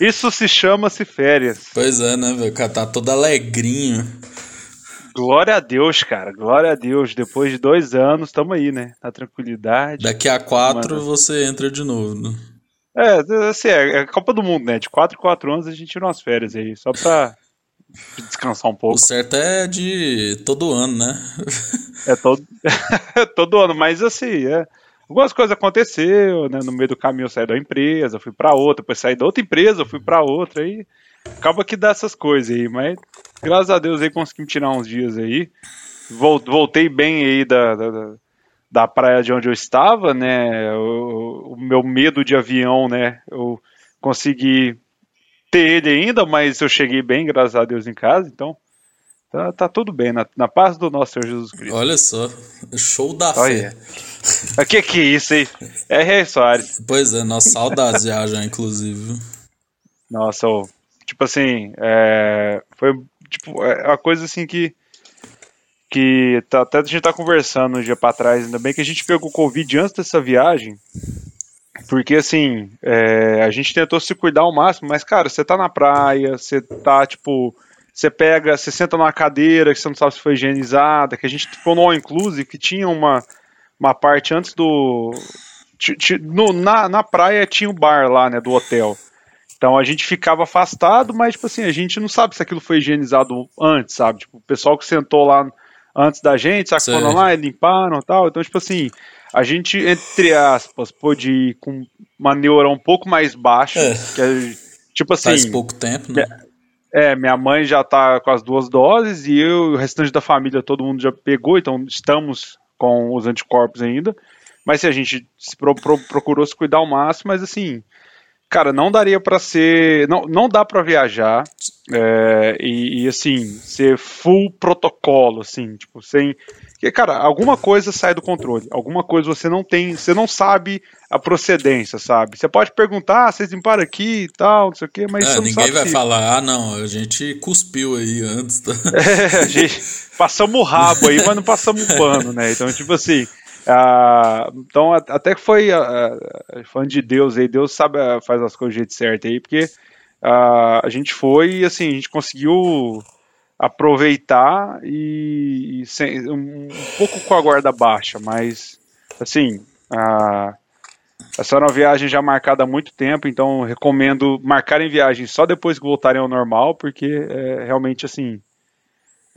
Isso se chama-se férias. Pois é, né, velho? O cara tá todo alegrinho. Glória a Deus, cara. Glória a Deus. Depois de dois anos, tamo aí, né? Na tranquilidade. Daqui a quatro Mano. você entra de novo. Né? É, assim, é, é Copa do Mundo, né? De quatro em quatro anos a gente tira umas férias aí, só pra descansar um pouco. O certo é de todo ano, né? é todo, todo ano, mas assim, é, algumas coisas aconteceram, né? No meio do caminho eu saí da empresa, fui para outra, depois saí da outra empresa, fui para outra, aí acaba que dá essas coisas aí, mas graças a Deus aí conseguimos tirar uns dias aí. Voltei bem aí da, da, da praia de onde eu estava, né? O, o meu medo de avião, né? Eu consegui ter ele ainda, mas eu cheguei bem, graças a Deus, em casa, então tá, tá tudo bem, na, na, paz do nosso Senhor Jesus Cristo. Olha só, show da Olha. fé. O que que é isso aí? É Rei Soares. Pois é, nossa saudades já, já, inclusive. Nossa, tipo assim, é, foi tipo, é uma coisa assim que que tá, até a gente tá conversando um dia para trás, ainda bem que a gente pegou Covid antes dessa viagem, porque assim, é, a gente tentou se cuidar ao máximo, mas cara, você tá na praia, você tá tipo, você pega, você senta numa cadeira que você não sabe se foi higienizada, que a gente ficou no all inclusive, que tinha uma, uma parte antes do. No, na, na praia tinha o um bar lá, né, do hotel. Então a gente ficava afastado, mas tipo assim, a gente não sabe se aquilo foi higienizado antes, sabe? Tipo, o pessoal que sentou lá antes da gente, sabe, foram lá e limparam e tal. Então, tipo assim, a gente, entre aspas, pôde ir com uma neura um pouco mais baixa. É. Que é, tipo assim. Faz pouco tempo, né? É, minha mãe já tá com as duas doses e eu, o restante da família, todo mundo já pegou, então estamos com os anticorpos ainda. Mas se a gente se pro, pro, procurou se cuidar ao máximo, mas assim, cara, não daria para ser. Não, não dá para viajar é, e, e, assim, ser full protocolo, assim, tipo, sem porque, cara, alguma coisa sai do controle. Alguma coisa você não tem, você não sabe a procedência, sabe? Você pode perguntar, ah, vocês limparam aqui e tal, não sei o quê, mas é, você não ninguém vai que... falar, ah, não, a gente cuspiu aí antes. Tá? É, a gente passamos o rabo aí, mas não passamos o pano, né? Então, tipo assim. Então, até que foi uh, fã de Deus aí, Deus sabe, faz as coisas do jeito certo aí, porque a gente foi e assim, a gente conseguiu aproveitar e, e sem, um, um, pouco com a guarda baixa, mas assim, a, essa era uma viagem já marcada há muito tempo, então recomendo marcarem viagem só depois que voltarem ao normal, porque é, realmente assim.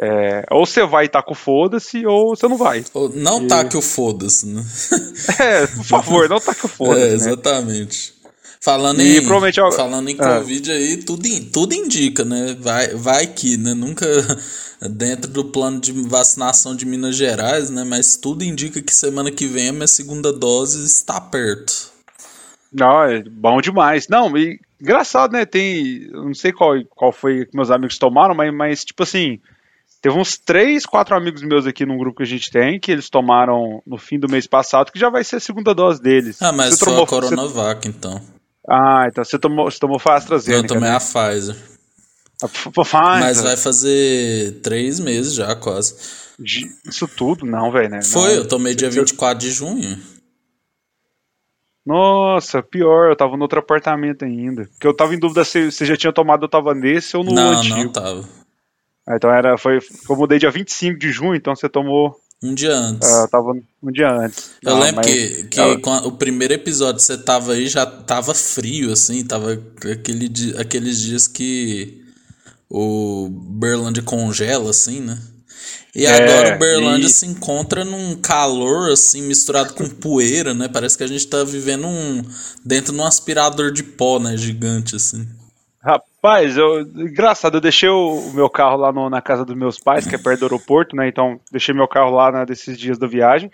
É, ou você vai e tá com foda-se, ou você não vai. Não e... taque o foda-se, né? É, por favor, não taque o foda-se. É, exatamente. Né? Falando e em, provavelmente falando em ah. Covid aí, tudo, tudo indica, né? Vai, vai que, né? Nunca dentro do plano de vacinação de Minas Gerais, né? Mas tudo indica que semana que vem a minha segunda dose está perto. Não, é bom demais. Não, e engraçado, né? Tem. Não sei qual, qual foi que meus amigos tomaram, mas, mas tipo assim. Teve uns três, quatro amigos meus aqui num grupo que a gente tem, que eles tomaram no fim do mês passado, que já vai ser a segunda dose deles. Ah, mas você foi tomou, a Coronavac, você... então. Ah, então você tomou, você tomou a AstraZeneca. Eu tomei né? a Pfizer. A Pfizer. Mas vai fazer três meses já, quase. Isso tudo? Não, velho, né? Foi, não, eu tomei dia 24 de junho. Nossa, pior, eu tava no outro apartamento ainda. Porque eu tava em dúvida se você já tinha tomado, eu tava nesse ou no não, antigo. Não, não tava. Ah, então era, foi, eu mudei dia 25 de junho, então você tomou um dia antes. Uh, tava um dia antes. Eu ah, lembro que, que o primeiro episódio você tava aí já tava frio, assim, tava aquele, aqueles dias que o Berlândia congela, assim, né? E é, agora o Berlândia e... se encontra num calor, assim, misturado com poeira, né? Parece que a gente tá vivendo um, dentro de um aspirador de pó, né? Gigante, assim. Rapaz, eu, engraçado, eu deixei o, o meu carro lá no, na casa dos meus pais, que é perto do aeroporto, né? Então, deixei meu carro lá né, desses dias da viagem.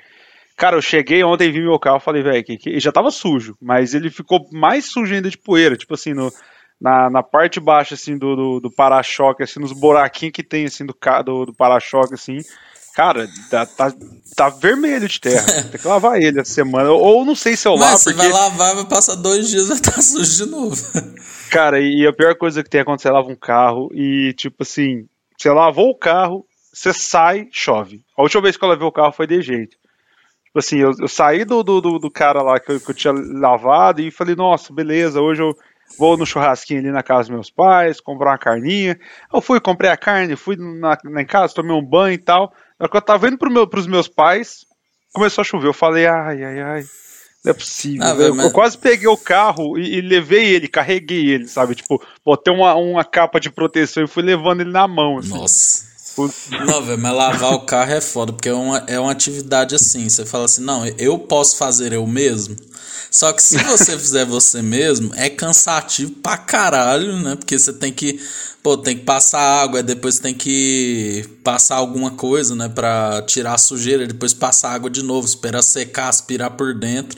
Cara, eu cheguei ontem, vi meu carro, falei, velho, que, que já tava sujo, mas ele ficou mais sujo ainda de poeira, tipo assim, no, na, na parte baixa, assim, do, do, do para-choque, assim, nos buraquinhos que tem, assim, do, do, do para-choque, assim, cara, tá, tá, tá, vermelho de terra, tem que lavar ele essa semana, ou não sei se eu lavo, Mas você vai lavar, vai passar dois dias, vai estar tá sujo de novo. Cara, e a pior coisa que tem é quando você lava um carro e, tipo assim, você lavou o carro, você sai, chove. A última vez que eu lavei o carro foi de jeito. Tipo assim, eu, eu saí do, do, do, cara lá que eu, que eu tinha lavado e falei, nossa, beleza, hoje eu vou no churrasquinho ali na casa dos meus pais, comprar uma carninha. Eu fui, comprei a carne, fui na, na em casa, tomei um banho e tal. Na hora que eu tava indo pro meu, pros meus pais, começou a chover. Eu falei, ai, ai, ai. Não é possível. Ah, eu, mas... eu, quase peguei o carro e, e, levei ele, carreguei ele, sabe? Tipo, botei uma, uma capa de proteção e fui levando ele na mão. Assim. Nossa. Não, velho, mas lavar o carro é foda, porque é uma, é uma atividade assim. Você fala assim, não, eu posso fazer eu mesmo. Só que se você fizer você mesmo, é cansativo pra caralho, né? Porque você tem que, pô, tem que passar água, depois tem que passar alguma coisa, né? Pra tirar a sujeira, depois passar água de novo, esperar secar, aspirar por dentro.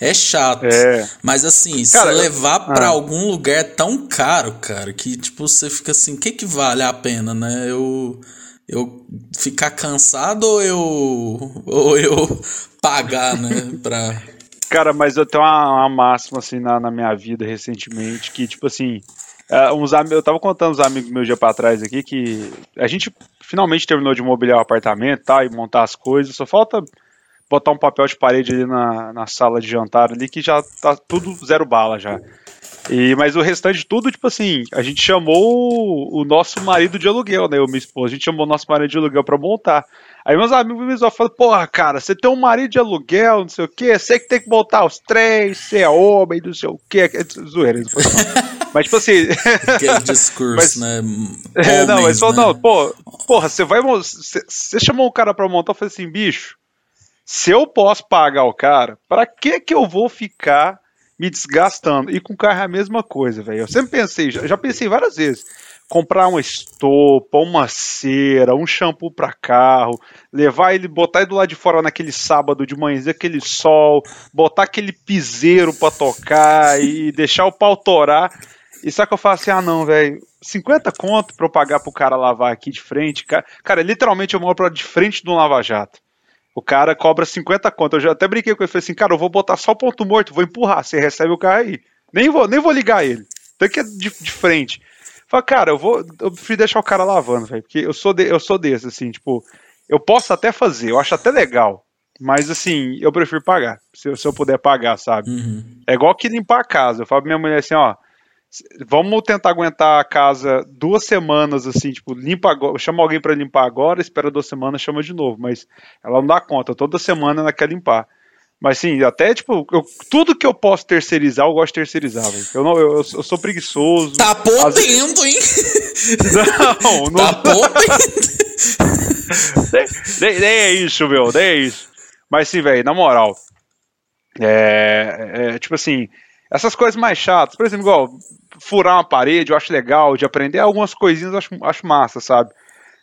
É chato. É. Mas assim, cara, se levar eu... para ah. algum lugar é tão caro, cara, que tipo, você fica assim, o que que vale a pena, né? Eu eu ficar cansado ou eu ou eu pagar, né, pra Cara, mas eu tenho uma, uma máxima assim na, na minha vida recentemente que tipo assim, uh, uns eu tava contando uns amigos meus dia para trás aqui que a gente finalmente terminou de mobiliar o apartamento, tá, e montar as coisas, só falta botar um papel de parede ali na, na sala de jantar ali que já tá tudo zero bala já. E, mas o restante de tudo, tipo assim, a gente chamou o nosso marido de aluguel, né? Eu e minha esposa, a gente chamou o nosso marido de aluguel pra montar. Aí meus amigos me falam, porra, cara, você tem um marido de aluguel, não sei o quê, você que tem que montar os três, você é homem, não sei o quê. É zoeira, Mas, tipo assim. Aquele discurso, mas, né? Homens, é, não, mas falou, né? não, pô, porra, você vai. Você chamou o cara pra montar, eu falei assim, bicho, se eu posso pagar o cara, para que que eu vou ficar me desgastando? E com o carro é a mesma coisa, velho. Eu sempre pensei, já, já, pensei várias vezes, comprar uma estopa, uma cera, um shampoo para carro, levar ele, botar ele do lado de fora naquele sábado de manhã, aquele sol, botar aquele piseiro para tocar e deixar o pau torar. E só que eu falo assim, ah não, velho, 50 conto pra eu pagar pro cara lavar aqui de frente, cara, cara literalmente eu moro pra de frente um lava-jato. O cara cobra 50 conto. Eu já até brinquei com ele. Falei assim, cara, eu vou botar só o ponto morto, vou empurrar. Você recebe o carro aí. Nem vou, nem vou ligar ele. Tem que é de, de frente. Falei, cara, eu vou. Eu prefiro deixar o cara lavando, velho. Porque eu sou, de, eu sou desse, assim, tipo. Eu posso até fazer, eu acho até legal. Mas assim, eu prefiro pagar. Se, se eu puder pagar, sabe? Uhum. É igual que limpar a casa. Eu falo pra minha mulher assim, ó vamos tentar aguentar a casa duas semanas, assim, tipo, limpa agora, chama alguém para limpar agora, espera duas semanas, chama de novo, mas ela não dá conta, toda semana ela quer limpar. Mas sim, até tipo, eu, tudo que eu posso terceirizar, eu gosto de terceirizar, velho. Eu, não, eu, eu, sou preguiçoso. Tá podendo, hein? Não, não. Tá podendo. nem, nem, nem, é isso, meu, nem é isso. Mas sim, velho, na moral. É, é, tipo assim, essas coisas mais chatas, por exemplo, igual furar uma parede, eu acho legal de aprender. Algumas coisinhas eu acho, acho massa, sabe?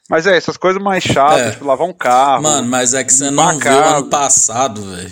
Mas é, essas coisas mais chatas, é. tipo lavar um carro. Mano, mas é que você não viu ano passado, velho.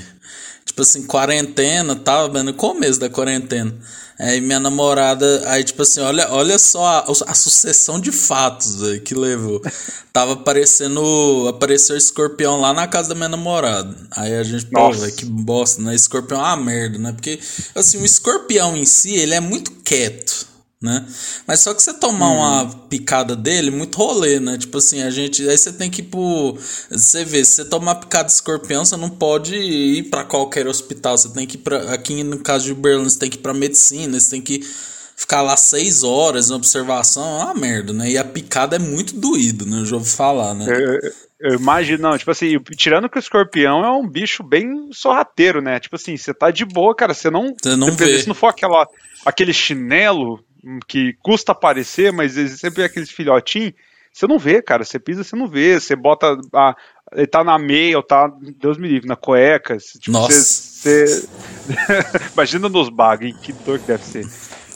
Tipo assim, quarentena, tava no começo da quarentena. Aí minha namorada, aí tipo assim, olha, olha só a, a sucessão de fatos véio, que levou. Tava aparecendo, apareceu escorpião lá na casa da minha namorada. Aí a gente, pô, véio, que bosta, né? Escorpião é uma merda, né? Porque, assim, o escorpião em si, ele é muito quieto né? Mas só que você tomar hum. uma picada dele, muito rolê, né? Tipo assim, a gente. Aí você tem que ir pro. Você vê, se você tomar picada de escorpião, você não pode ir para qualquer hospital. Você tem que ir pra. Aqui no caso de Berlim, você tem que ir pra medicina, você tem que ficar lá seis horas em observação. É uma merda, né? E a picada é muito doído, né? Eu já ouvi falar, né? Eu, eu imagino, não, tipo assim, tirando que o escorpião é um bicho bem sorrateiro, né? Tipo assim, você tá de boa, cara, você não. Você não vê. Se não for aquela, aquele chinelo que custa aparecer, mas sempre é aqueles filhotinhos. Você não vê, cara. Você pisa, você não vê. Você bota. A, ele tá na meia, ou tá, Deus me livre, na cueca. Tipo, Nossa. Você, você... Imagina nos bagos, que dor que deve ser.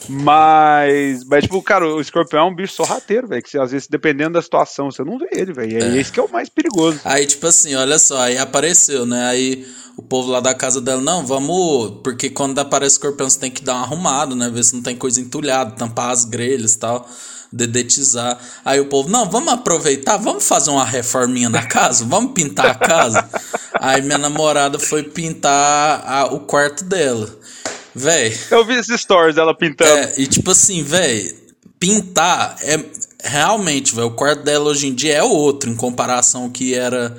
Mas, mas, tipo, cara, o escorpião é um bicho sorrateiro, velho. Que você, às vezes, dependendo da situação, você não vê ele, velho. É, é esse que é o mais perigoso. Aí, tipo assim, olha só, aí apareceu, né? Aí o povo lá da casa dela, não, vamos. Porque quando aparece escorpião, você tem que dar uma arrumada, né? Ver se não tem coisa entulhada, tampar as grelhas e tal, dedetizar. Aí o povo, não, vamos aproveitar, vamos fazer uma reforminha na casa, vamos pintar a casa. Aí minha namorada foi pintar a, o quarto dela. Véi. Eu vi esses stories dela pintando. É, e tipo assim, véi, pintar é realmente, velho, o quarto dela hoje em dia é outro em comparação que era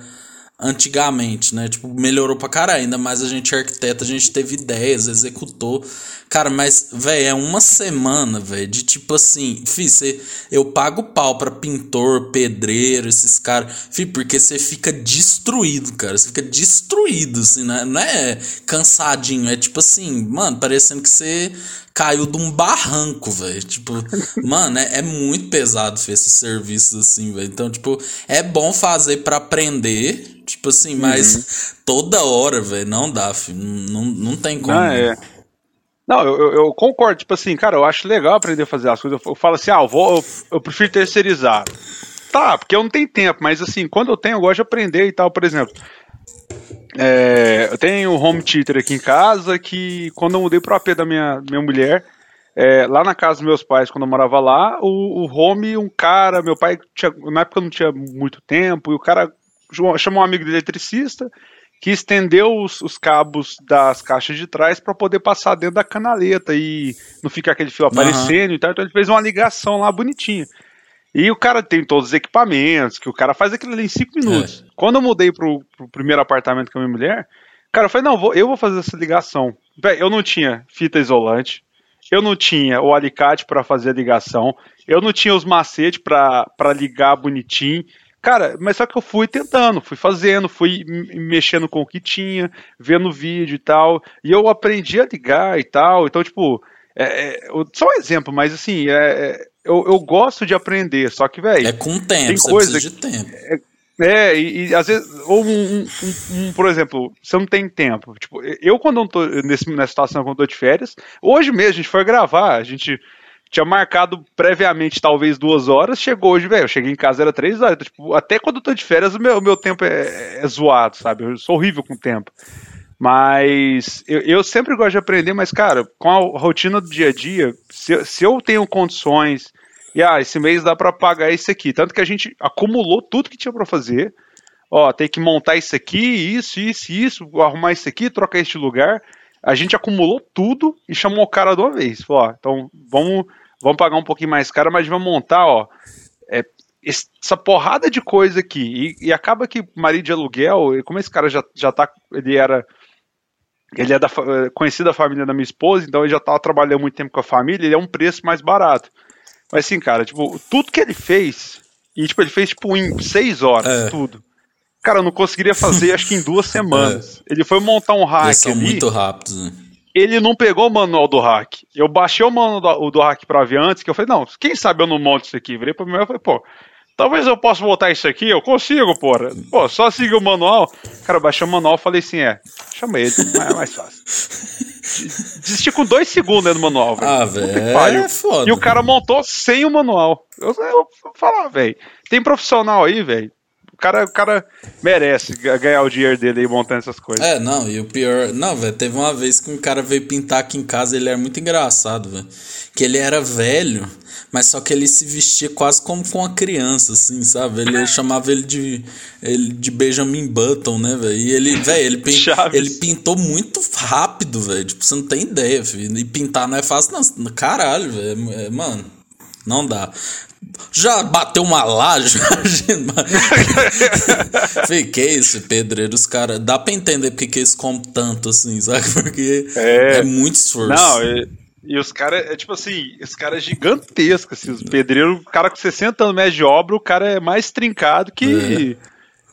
antigamente, né? Tipo, melhorou pra caralho. Ainda mais a gente é arquiteto, a gente teve ideias, executou. Cara, mas, velho, é uma semana, velho, de tipo assim, fi, cê, eu pago pau pra pintor, pedreiro, esses caras, fi, porque você fica destruído, cara. Você fica destruído, assim, né? Não é cansadinho, é tipo assim, mano, parecendo que você caiu de um barranco, velho. Tipo, mano, é, é, muito pesado esse serviço assim, velho. Então, tipo, é bom fazer para aprender, tipo assim, mas uhum. toda hora, velho, não dá, filho. Não, não tem como. Não, é. Não, eu, eu, concordo. Tipo assim, cara, eu acho legal aprender a fazer as coisas. Eu, eu falo assim, ah, eu, vou, eu, eu, prefiro terceirizar. Tá, porque eu não tenho tempo, mas assim, quando eu tenho, eu gosto de aprender e tal. Por exemplo, é, eu tenho um home theater aqui em casa que quando eu mudei pro AP da minha, minha mulher, é, lá na casa dos meus pais, quando eu morava lá, o, o home, um cara, meu pai, tinha, na época não tinha muito tempo, e o cara chamou um amigo de eletricista que estendeu os, os cabos das caixas de trás para poder passar dentro da canaleta e não ficar aquele fio aparecendo uhum. e tal. Então ele fez uma ligação lá bonitinha. E o cara tem todos os equipamentos, que o cara faz aquilo ali em cinco minutos. É. Quando eu mudei pro, pro, primeiro apartamento com a minha mulher, cara, eu falei, não, vou, eu vou fazer essa ligação. Véi, eu não tinha fita isolante, eu não tinha o alicate para fazer a ligação, eu não tinha os macetes para ligar bonitinho. Cara, mas só que eu fui tentando, fui fazendo, fui mexendo com o que tinha, vendo vídeo e tal, e eu aprendi a ligar e tal. Então, tipo, é, é, só um exemplo, mas assim, é, é eu, eu gosto de aprender, só que, velho. É com tempo, tem coisa de tempo. É, é, e, e, às vezes, ou um, um, um, por exemplo, você não tem tempo. Tipo, eu quando eu tô nesse, nessa situação, quando eu tô de férias, hoje mesmo a gente foi gravar, a gente tinha marcado previamente talvez duas horas, chegou hoje, velho, eu cheguei em casa, era três horas. Então, tipo, até quando eu tô de férias, o meu, o meu tempo é, é zoado, sabe? Eu sou horrível com o tempo. Mas eu, eu, sempre gosto de aprender, mas, cara, com a rotina do dia a dia, se, se eu tenho condições, e ah, esse mês dá para pagar isso aqui. Tanto que a gente acumulou tudo que tinha para fazer. Ó, tem que montar isso aqui, isso, isso, isso, arrumar isso aqui, trocar este lugar. A gente acumulou tudo e chamou o cara de uma vez. Falou, ó, então vamos, vamos pagar um pouquinho mais caro, mas vamos montar, ó. É, essa porrada de coisa aqui. E, e acaba que marido de aluguel, como esse cara já, já tá. Ele era ele é da, conhecido da família da minha esposa, então ele já estava trabalhando muito tempo com a família, ele é um preço mais barato. Mas assim, cara, tipo, tudo que ele fez, e tipo, ele fez tipo em seis horas, é. tudo. Cara, eu não conseguiria fazer, acho que em duas semanas. É. Ele foi montar um hack Eles são ali. muito rápidos, né? Ele não pegou o manual do hack. Eu baixei o manual do, do hack pra ver antes, que eu falei, não, quem sabe eu não monto isso aqui. Virei pra mim e falei, pô, Talvez eu possa voltar isso aqui, eu consigo, porra. Pô, só seguir o manual. Cara, eu baixei o manual e falei assim, é, chama ele, é mais fácil. Desisti com dois segundos no manual, velho. Ah, velho, é foda. E o cara montou sem o manual. Eu, eu vou falar, velho. Tem profissional aí, velho. O cara, o cara merece ganhar o dinheiro dele aí montando essas coisas. É, não, e o pior. Não, velho, teve uma vez que um cara veio pintar aqui em casa, ele era muito engraçado, velho. Que ele era velho mas só que ele se vestia quase como com uma criança, assim, sabe? Ele chamava ele de, ele de Benjamin Button, né, velho? E ele, velho, ele, pin, ele pintou muito rápido, velho. Tipo, você não tem ideia, filho. E pintar não é fácil, não. Caralho, velho. É, mano, não dá. Já bateu uma laje? Fiquei isso, pedreiro. Os caras. Dá pra entender porque que eles comem tanto assim, sabe? Porque é, é muito esforço. Não, é e os caras, é tipo assim, os caras é gigantescos, assim, os pedreiros, o cara com 60 anos médio de obra, o cara é mais trincado que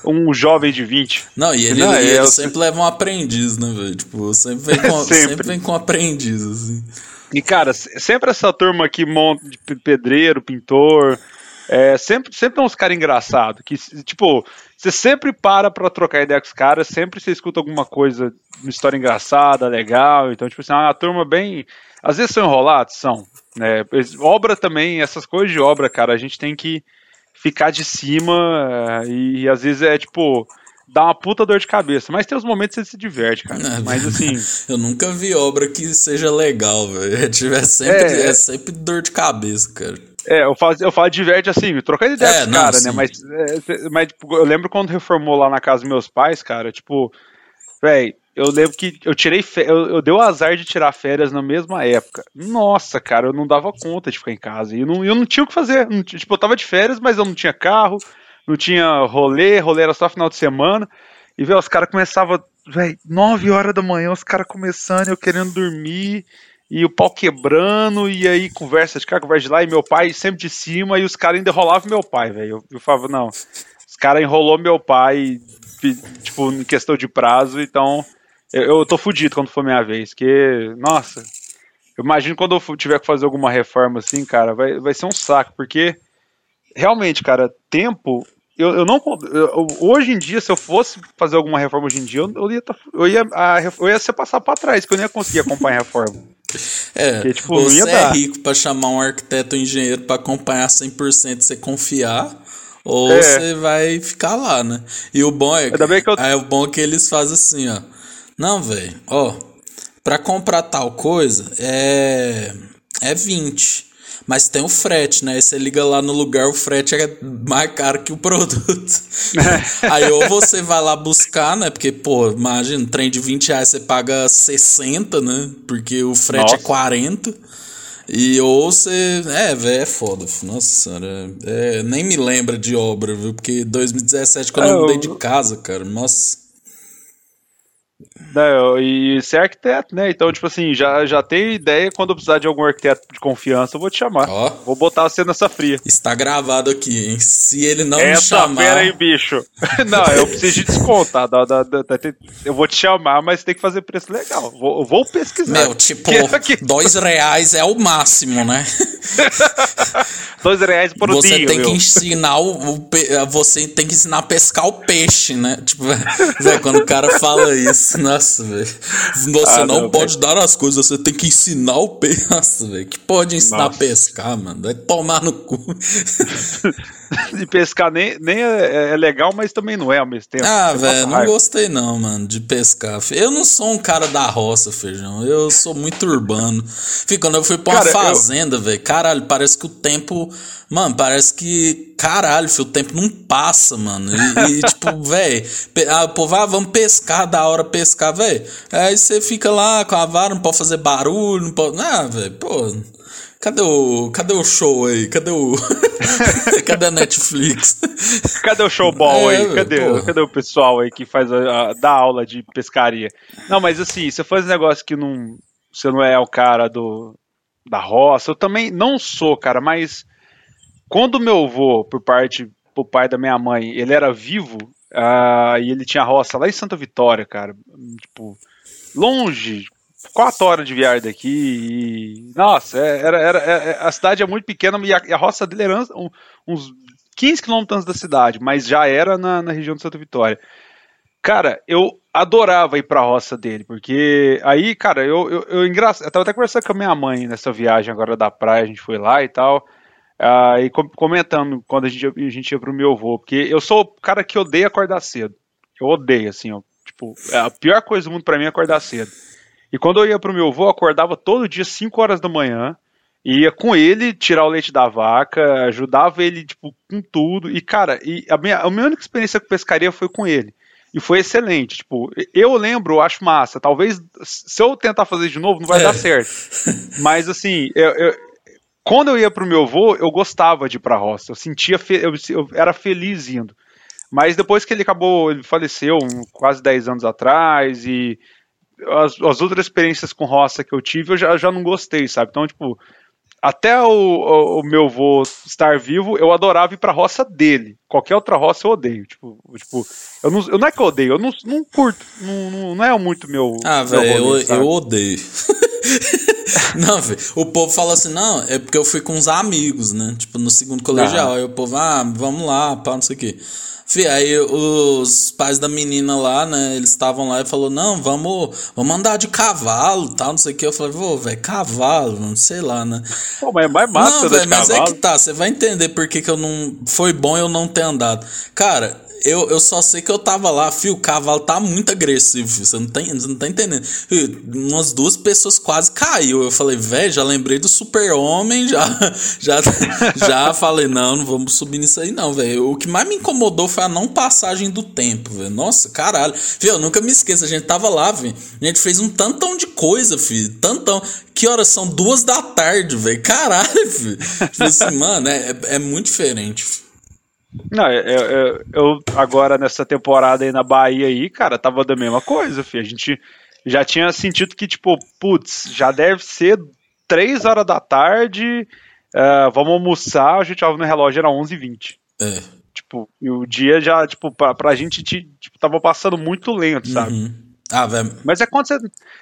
é. um jovem de 20. Não, e ele, Não, e ele é, sempre leva um aprendiz, né, velho? Tipo, sempre vem com, sempre. sempre vem com aprendiz, assim. E, cara, sempre essa turma aqui monta de pedreiro, pintor, é, sempre, sempre é uns caras engraçados, que, tipo, você sempre para pra trocar ideia com os caras, sempre você escuta alguma coisa, uma história engraçada, legal, então, tipo assim, é uma turma bem às vezes são enrolados? São. Né? Obra também, essas coisas de obra, cara, a gente tem que ficar de cima e, e às vezes é tipo dá uma puta dor de cabeça. Mas tem os momentos que você se diverte, cara. É, mas assim. Eu nunca vi obra que seja legal, velho. É sempre, é, é sempre dor de cabeça, cara. É, eu falo, eu falo diverte assim, trocando ideia é, com os caras, né? Mas, é, mas tipo, eu lembro quando reformou lá na casa dos meus pais, cara, tipo, velho, eu lembro que eu tirei eu, eu dei o azar de tirar férias na mesma época. Nossa, cara, eu não dava conta de ficar em casa. E eu não, eu não tinha o que fazer. Não, tipo, eu tava de férias, mas eu não tinha carro, não tinha rolê, rolê era só final de semana. E, velho, os caras começavam, velho, 9 horas da manhã, os caras começando, eu querendo dormir, e o pau quebrando, e aí conversa de cá, conversa de lá, e meu pai sempre de cima, e os caras ainda enrolavam meu pai, velho. Eu, eu falava, não, os caras enrolou meu pai, tipo, em questão de prazo, então eu, eu tô fudido quando for minha vez, que, nossa, eu imagino quando eu tiver que fazer alguma reforma assim, cara, vai, vai ser um saco, porque realmente, cara, tempo. Eu, eu não. Eu, hoje em dia, se eu fosse fazer alguma reforma hoje em dia, eu, eu ia, tá, eu ia, a, eu ia ser passar pra trás, que eu não ia conseguir acompanhar a reforma. É, Porque, tipo, você é dar. rico pra chamar um arquiteto ou engenheiro pra acompanhar 100% você confiar, ou é. você vai ficar lá, né? E o bom é, que, eu... é o bom é que eles fazem assim, ó. Não, velho, ó, pra comprar tal coisa é é 20. Mas tem o frete, né? Aí você liga lá no lugar, o frete é mais caro que o produto. Aí ou você vai lá buscar, né? Porque, pô, imagina, um trem de 20 reais você paga 60, né? Porque o frete é Nossa. é 40. E ou você. É, velho, é foda. Nossa senhora. É, nem me lembra de obra, viu? Porque 2017, quando é, eu mudei de casa, cara, nossa. Não, e ser arquiteto, né? Então, tipo assim, já, já tem ideia quando eu precisar de algum arquiteto de confiança, eu vou te chamar. Ó. Vou botar você nessa fria. Está gravado aqui, hein? Se ele não Essa me chamar. Pera aí, bicho. não, eu preciso de desconto, tá? Da, da, da, eu vou te chamar, mas tem que fazer preço legal. Vou, vou pesquisar. Meu, tipo, que, que... dois reais é o máximo, né? dois reais por você dia. Tem meu. que ensinar o, o, você tem que ensinar a pescar o peixe, né? Tipo, Zé, quando o cara fala isso, nossa, velho. Você ah, não, não, pode véio. dar as coisas, você tem que ensinar o peixe. Nossa, velho. Que pode ensinar nossa. a pescar, mano. Vai tomar no cu. de pescar nem, nem é, é, legal, mas também não é ao mesmo tempo. Ah, velho, não gostei não, mano, de pescar. Eu não sou um cara da roça, feijão. Eu sou muito urbano. Fica, quando eu fui pra uma cara, fazenda, eu... velho, caralho, parece que o tempo. Mano, parece que. Caralho, filho, o tempo não passa, mano. E, e tipo, velho, ah, povo, ah, vamos pescar, da hora pescar, velho. Aí você fica lá com a vara, não pode fazer barulho, não pode. Ah, velho, pô. Cadê o, cadê o show aí? Cadê o. cadê a Netflix? Cadê o showball é, aí? Cadê, cadê o pessoal aí que faz a, a, dá aula de pescaria? Não, mas assim, você faz um negócio que não. Você não é o cara do, da roça. Eu também não sou, cara, mas quando meu avô, por parte, por pai da minha mãe, ele era vivo, uh, e ele tinha roça lá em Santa Vitória, cara. Tipo, longe, quatro horas de viagem daqui e. Nossa, é, era, era, era, é, a cidade é muito pequena e a, a roça dele era um, uns 15 quilômetros da cidade, mas já era na, na região de Santa Vitória. Cara, eu adorava ir pra roça dele, porque aí, cara, eu, eu, eu, engraçado, eu tava até conversando com a minha mãe nessa viagem agora da praia, a gente foi lá e tal, uh, e comentando quando a gente, a gente ia pro meu avô, porque eu sou o cara que odeia acordar cedo. Eu odeio, assim, ó, tipo, é a pior coisa do mundo para mim é acordar cedo. E quando eu ia pro meu avô, acordava todo dia 5 horas da manhã, ia com ele tirar o leite da vaca, ajudava ele, tipo, com tudo. E, cara, e a, minha, a minha única experiência com pescaria foi com ele. E foi excelente. Tipo, eu lembro, eu acho massa. Talvez, se eu tentar fazer de novo, não vai é. dar certo. Mas, assim, eu, eu, quando eu ia pro meu avô, eu gostava de ir pra roça. Eu sentia, eu, eu era feliz indo. Mas depois que ele acabou, ele faleceu quase 10 anos atrás e as, as outras experiências com roça que eu tive, eu já, já não gostei, sabe? Então, tipo, até o, o, o, meu avô estar vivo, eu adorava ir pra roça dele. Qualquer outra roça eu odeio. Tipo, tipo eu, não, eu não é que eu odeio, eu não, não curto. Não, não é muito meu. Ah, velho, eu, eu odeio. não, velho. O povo fala assim, não, é porque eu fui com uns amigos, né? Tipo, no segundo colegial. Ah. Aí o povo, ah, vamos lá, pá, não sei o quê. Fih, aí os pais da menina lá, né, eles estavam lá e falou, não, vamos, vamos andar de cavalo, tal, não sei o que. Eu falei, vou, velho, cavalo, não sei lá, né. Pô, mas é mais massa Não, velho, mas é que tá, você vai entender por que, que eu não... Foi bom eu não ter andado. Cara, eu, eu só sei que eu tava lá, fio, o cavalo tá muito agressivo, você não tá, você não tá entendendo. Umas duas pessoas quase caiu. Eu falei, velho, já lembrei do super-homem, já, já, já falei, não, não vamos subir nisso aí não, velho. O que mais me incomodou foi a não passagem do tempo, velho. Nossa, caralho. Fio, eu nunca me esqueço, a gente tava lá, velho. A gente fez um tantão de coisa, filho, tantão. Que horas são? Duas da tarde, velho. Caralho, filho. Tipo assim, mano, é, é, é muito diferente, filho. Não, eu, eu, eu, agora nessa temporada aí na Bahia aí, cara, tava da mesma coisa, filho. A gente já tinha sentido que, tipo, putz, já deve ser três horas da tarde, uh, vamos almoçar, a gente tava no relógio, era 11h20. É. Tipo, e o dia já, tipo, pra, pra gente, tipo, tava passando muito lento, sabe? Uhum. Ah, velho. Mas é quando você,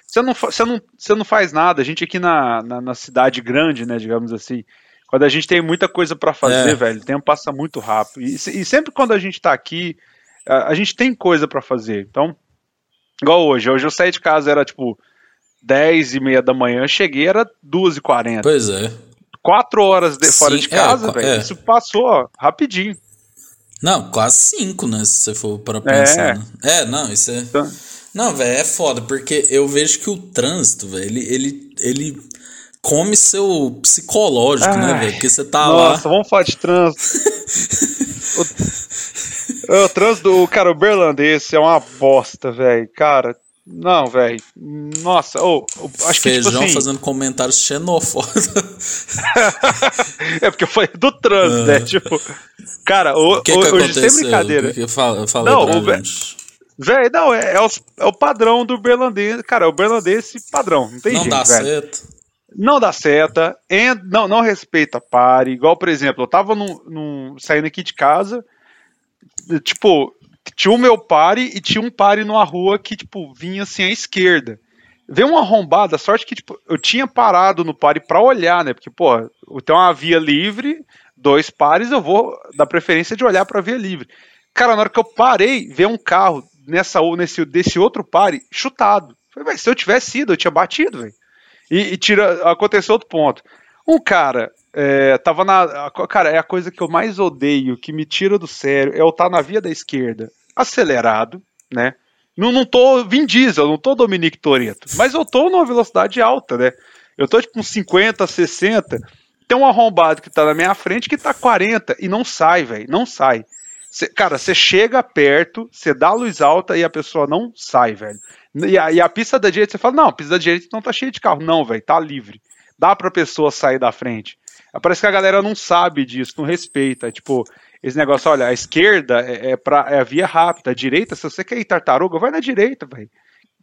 você, não, você, não, você não faz nada. A gente aqui na, na, na cidade grande, né, digamos assim, quando a gente tem muita coisa para fazer, é. velho, o tempo passa muito rápido. E, e, sempre quando a gente tá aqui, a, a gente tem coisa para fazer. Então, igual hoje. Hoje eu saí de casa, era tipo 10 e meia da manhã, cheguei, era 2 e 40 Pois é. Quatro horas de, fora de casa, é, velho. É. Isso passou ó, rapidinho. Não, quase cinco, né? Se você for para pensar. É. Né? é, não, isso é. Então... Não, velho, é foda, porque eu vejo que o trânsito, velho, ele, ele, ele come seu psicológico, né, Ai, né, velho? Porque você tá nossa, lá. Nossa, vamos falar de trânsito. o, o trânsito, cara, o berlandês é uma bosta, velho. Cara, não, velho. Nossa, oh, acho Feijão que tipo assim... fazendo comentários xenofóbicos. é porque foi do trânsito, né? Tipo, cara, o, que que hoje sem brincadeira. Que eu falei não, o velho, não, é, é, o, é o padrão do berlandês. Cara, é o berlandês padrão, não tem não jeito, dá véio. certo. Não dá seta, não, não respeita pare. Igual, por exemplo, eu tava num, num, saindo aqui de casa, tipo, tinha o meu pare e tinha um pare numa rua que, tipo, vinha assim à esquerda. Veio uma arrombada, sorte que, tipo, eu tinha parado no pare para olhar, né? Porque, pô, tem uma via livre, dois pares, eu vou dar preferência de olhar pra via livre. Cara, na hora que eu parei, veio um carro nessa, nesse, desse outro pare chutado. Falei, se eu tivesse ido, eu tinha batido, velho. E, e, tira, aconteceu outro ponto. Um cara é, tava na. Cara, é a coisa que eu mais odeio, que me tira do sério, é eu estar tá na via da esquerda, acelerado, né? Não, não tô Vin Diesel, não tô Dominique Toretto, mas eu tô numa velocidade alta, né? Eu tô tipo uns 50, 60. Tem um arrombado que tá na minha frente que tá 40 e não sai, velho, não sai. Cê, cara, você chega perto, você dá a luz alta e a pessoa não sai, velho. E a, e a pista da direita, você fala, não, a pista da direita não tá cheia de carro. Não, velho, tá livre. Dá pra pessoa sair da frente. Parece que a galera não sabe disso, não respeita. Tipo, esse negócio, olha, a esquerda é, é, pra, é a via rápida, a direita, se você quer ir tartaruga, vai na direita, velho.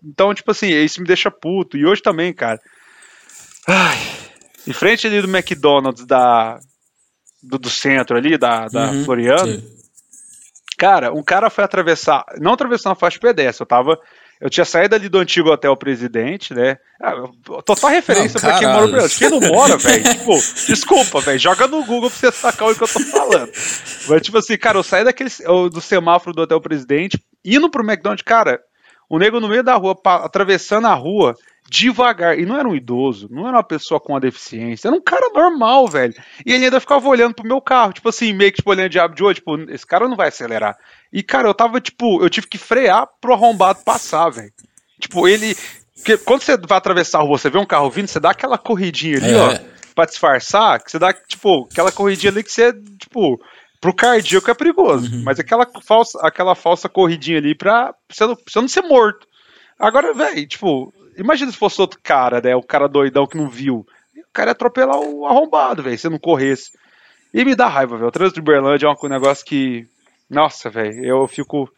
Então, tipo assim, isso me deixa puto. E hoje também, cara. Ai, em frente ali do McDonald's da, do, do centro ali, da, da uhum, Floriano. Sim. Cara, um cara foi atravessar, não atravessou uma faixa pedestre, eu tava eu tinha saído ali do antigo Hotel Presidente, né? Ah, total referência para quem mora no Brasil. Quem não mora, velho, tipo, desculpa, velho, joga no Google pra você sacar o que eu tô falando. Mas, tipo assim, cara, eu saí daquele, do semáforo do Hotel Presidente, indo pro McDonald's, cara, o nego no meio da rua, atravessando a rua, devagar. E não era um idoso, não era uma pessoa com uma deficiência, era um cara normal, velho. E ele ainda ficava olhando pro meu carro, tipo assim, meio que tipo, olhando de de olho, tipo, esse cara não vai acelerar. E, cara, eu tava, tipo, eu tive que frear pro arrombado passar, velho. Tipo, ele. Porque quando você vai atravessar a rua, você vê um carro vindo, você dá aquela corridinha ali, é. ó, pra disfarçar, que você dá, tipo, aquela corridinha ali que você, tipo, pro cardíaco é perigoso. Uhum. Mas aquela falsa, aquela falsa corridinha ali pra você não, pra você não ser morto. Agora, velho, tipo, imagina se fosse outro cara, né? O cara doidão que não viu. O cara ia atropelar o arrombado, velho, se não corresse. E me dá raiva, velho. O trânsito de é um negócio que nossa, velho, eu fico.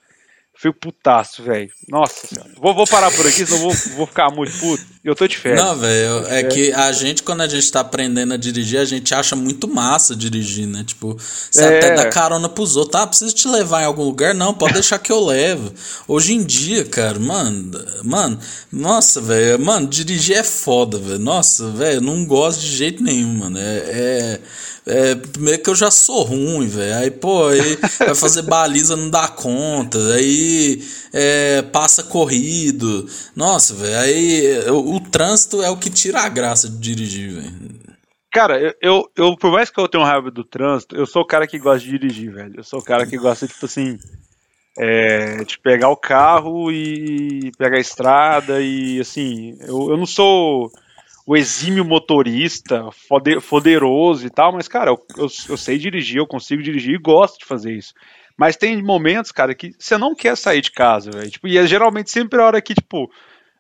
Fico putaço, velho. Nossa senhora. Vou, vou parar por aqui, senão vou, vou ficar muito puto. Eu tô de férias. Não, velho, é, que a gente, quando a gente tá aprendendo a dirigir, a gente acha muito massa dirigir, né? Tipo, você é. até dá carona pros outros. Ah, preciso te levar em algum lugar? Não, pode deixar que eu levo. Hoje em dia, cara, mano, mano, nossa, velho, mano, dirigir é foda, velho. Nossa, velho, não gosto de jeito nenhum, mano. É. é é, primeiro que eu já sou ruim, velho. Aí, pô, aí vai fazer baliza, não dá conta. Aí é, passa corrido. Nossa, velho. Aí o, o, trânsito é o que tira a graça de dirigir, velho. Cara, eu, eu, por mais que eu tenha raiva do trânsito, eu sou o cara que gosta de dirigir, velho. Eu sou o cara que gosta, tipo assim, é, de pegar o carro e pegar a estrada e, assim, eu, eu não sou o exímio motorista, poderoso e tal, mas, cara, eu, eu, eu, sei dirigir, eu consigo dirigir e gosto de fazer isso. Mas tem momentos, cara, que você não quer sair de casa, velho. Tipo, e é geralmente sempre a hora que, tipo,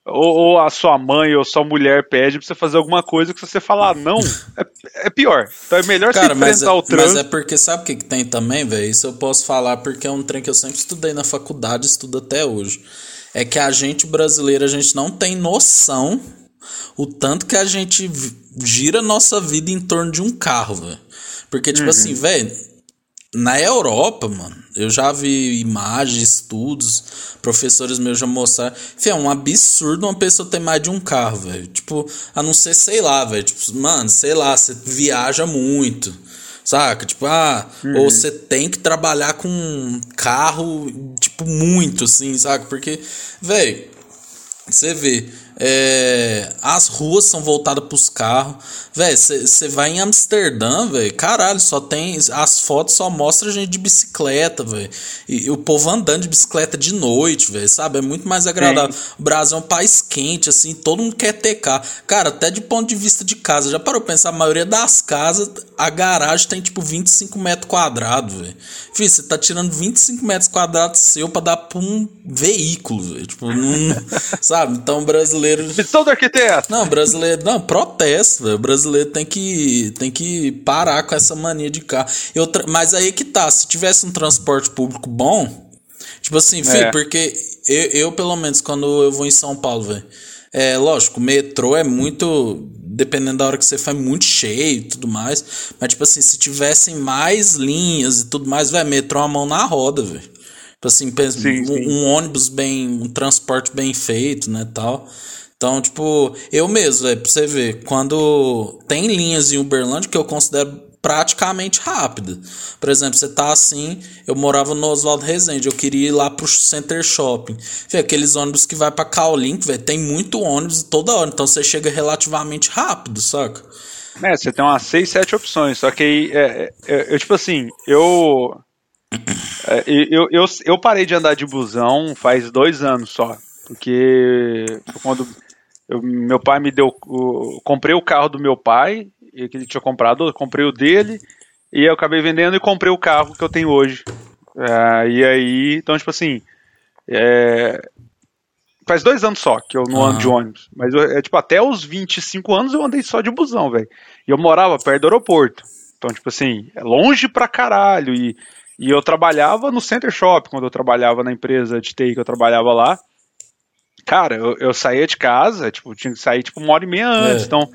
ou, ou, a sua mãe ou sua mulher pede pra você fazer alguma coisa que se você falar não, é, é pior. Então é melhor Cara, você enfrentar é, o trânsito. Mas é porque sabe o que, que tem também, velho? Isso eu posso falar porque é um trem que eu sempre estudei na faculdade, estudo até hoje. É que a gente brasileiro, a gente não tem noção o tanto que a gente gira nossa vida em torno de um carro, velho. Porque, tipo uhum. assim, velho, na Europa, mano, eu já vi imagens, estudos, professores meus já mostraram. Fê, é um absurdo uma pessoa ter mais de um carro, velho. Tipo, a não ser, sei lá, velho. Tipo, mano, sei lá, você viaja muito. Saca? Tipo, ah, uhum. ou você tem que trabalhar com carro, tipo, muito, assim, saca? Porque, velho, você vê, é, as ruas são voltadas para os carros. Velho, você vai em Amsterdã, velho. Caralho, só tem. As fotos só mostram gente de bicicleta, velho. E, e, o povo andando de bicicleta de noite, velho. Sabe? É muito mais agradável. O Brasil é um país quente, assim. Todo mundo quer ter carro. Cara, até de ponto de vista de casa. Já parou pra pensar? A maioria das casas, a garagem tem tipo 25 metros quadrados, velho. Filho, você tá tirando 25 metros quadrados seu pra dar pra um veículo, velho. Tipo, não. sabe? Então, brasileiro brasileiro. Missão do arquiteto! Não, brasileiro. Não, protesto, velho. O brasileiro tem que, tem que parar com essa mania de carro. Eu, mas aí que tá, se tivesse um transporte público bom. Tipo assim, filho, é. porque eu, eu, pelo menos, quando eu vou em São Paulo, velho. É, lógico, o metrô é muito. Dependendo da hora que você faz, muito cheio e tudo mais. Mas, tipo assim, se tivessem mais linhas e tudo mais, velho, metrô é a mão na roda, velho. Tipo assim, sim, um, sim. um, ônibus bem. um transporte bem feito, né, tal. Então, tipo, eu mesmo, é pra você ver, quando tem linhas em Uberlândia que eu considero praticamente rápida. Por exemplo, você tá assim, eu morava no Oswaldo Rezende, eu queria ir lá pro Center Shopping. Vê, aqueles ônibus que vai pra Caolink, velho, tem muito ônibus toda hora, então você chega relativamente rápido, saca? É, você tem umas 6, 7 opções, só que aí, é, é, eu, tipo assim, eu, é, eu, eu, eu parei de andar de busão faz dois anos só, porque quando eu, meu pai me deu. Comprei o carro do meu pai, que ele tinha comprado, eu comprei o dele, e eu acabei vendendo e comprei o carro que eu tenho hoje. É, e aí, então, tipo assim. É, faz dois anos só que eu não ando de ônibus. Mas eu, é, tipo, até os 25 anos eu andei só de busão, velho. E eu morava perto do aeroporto. Então, tipo assim, é longe pra caralho. E, e eu trabalhava no Center Shop, quando eu trabalhava na empresa de TI que eu trabalhava lá. Cara, eu, eu saía de casa, tipo, tinha que sair tipo uma hora e meia antes, é. então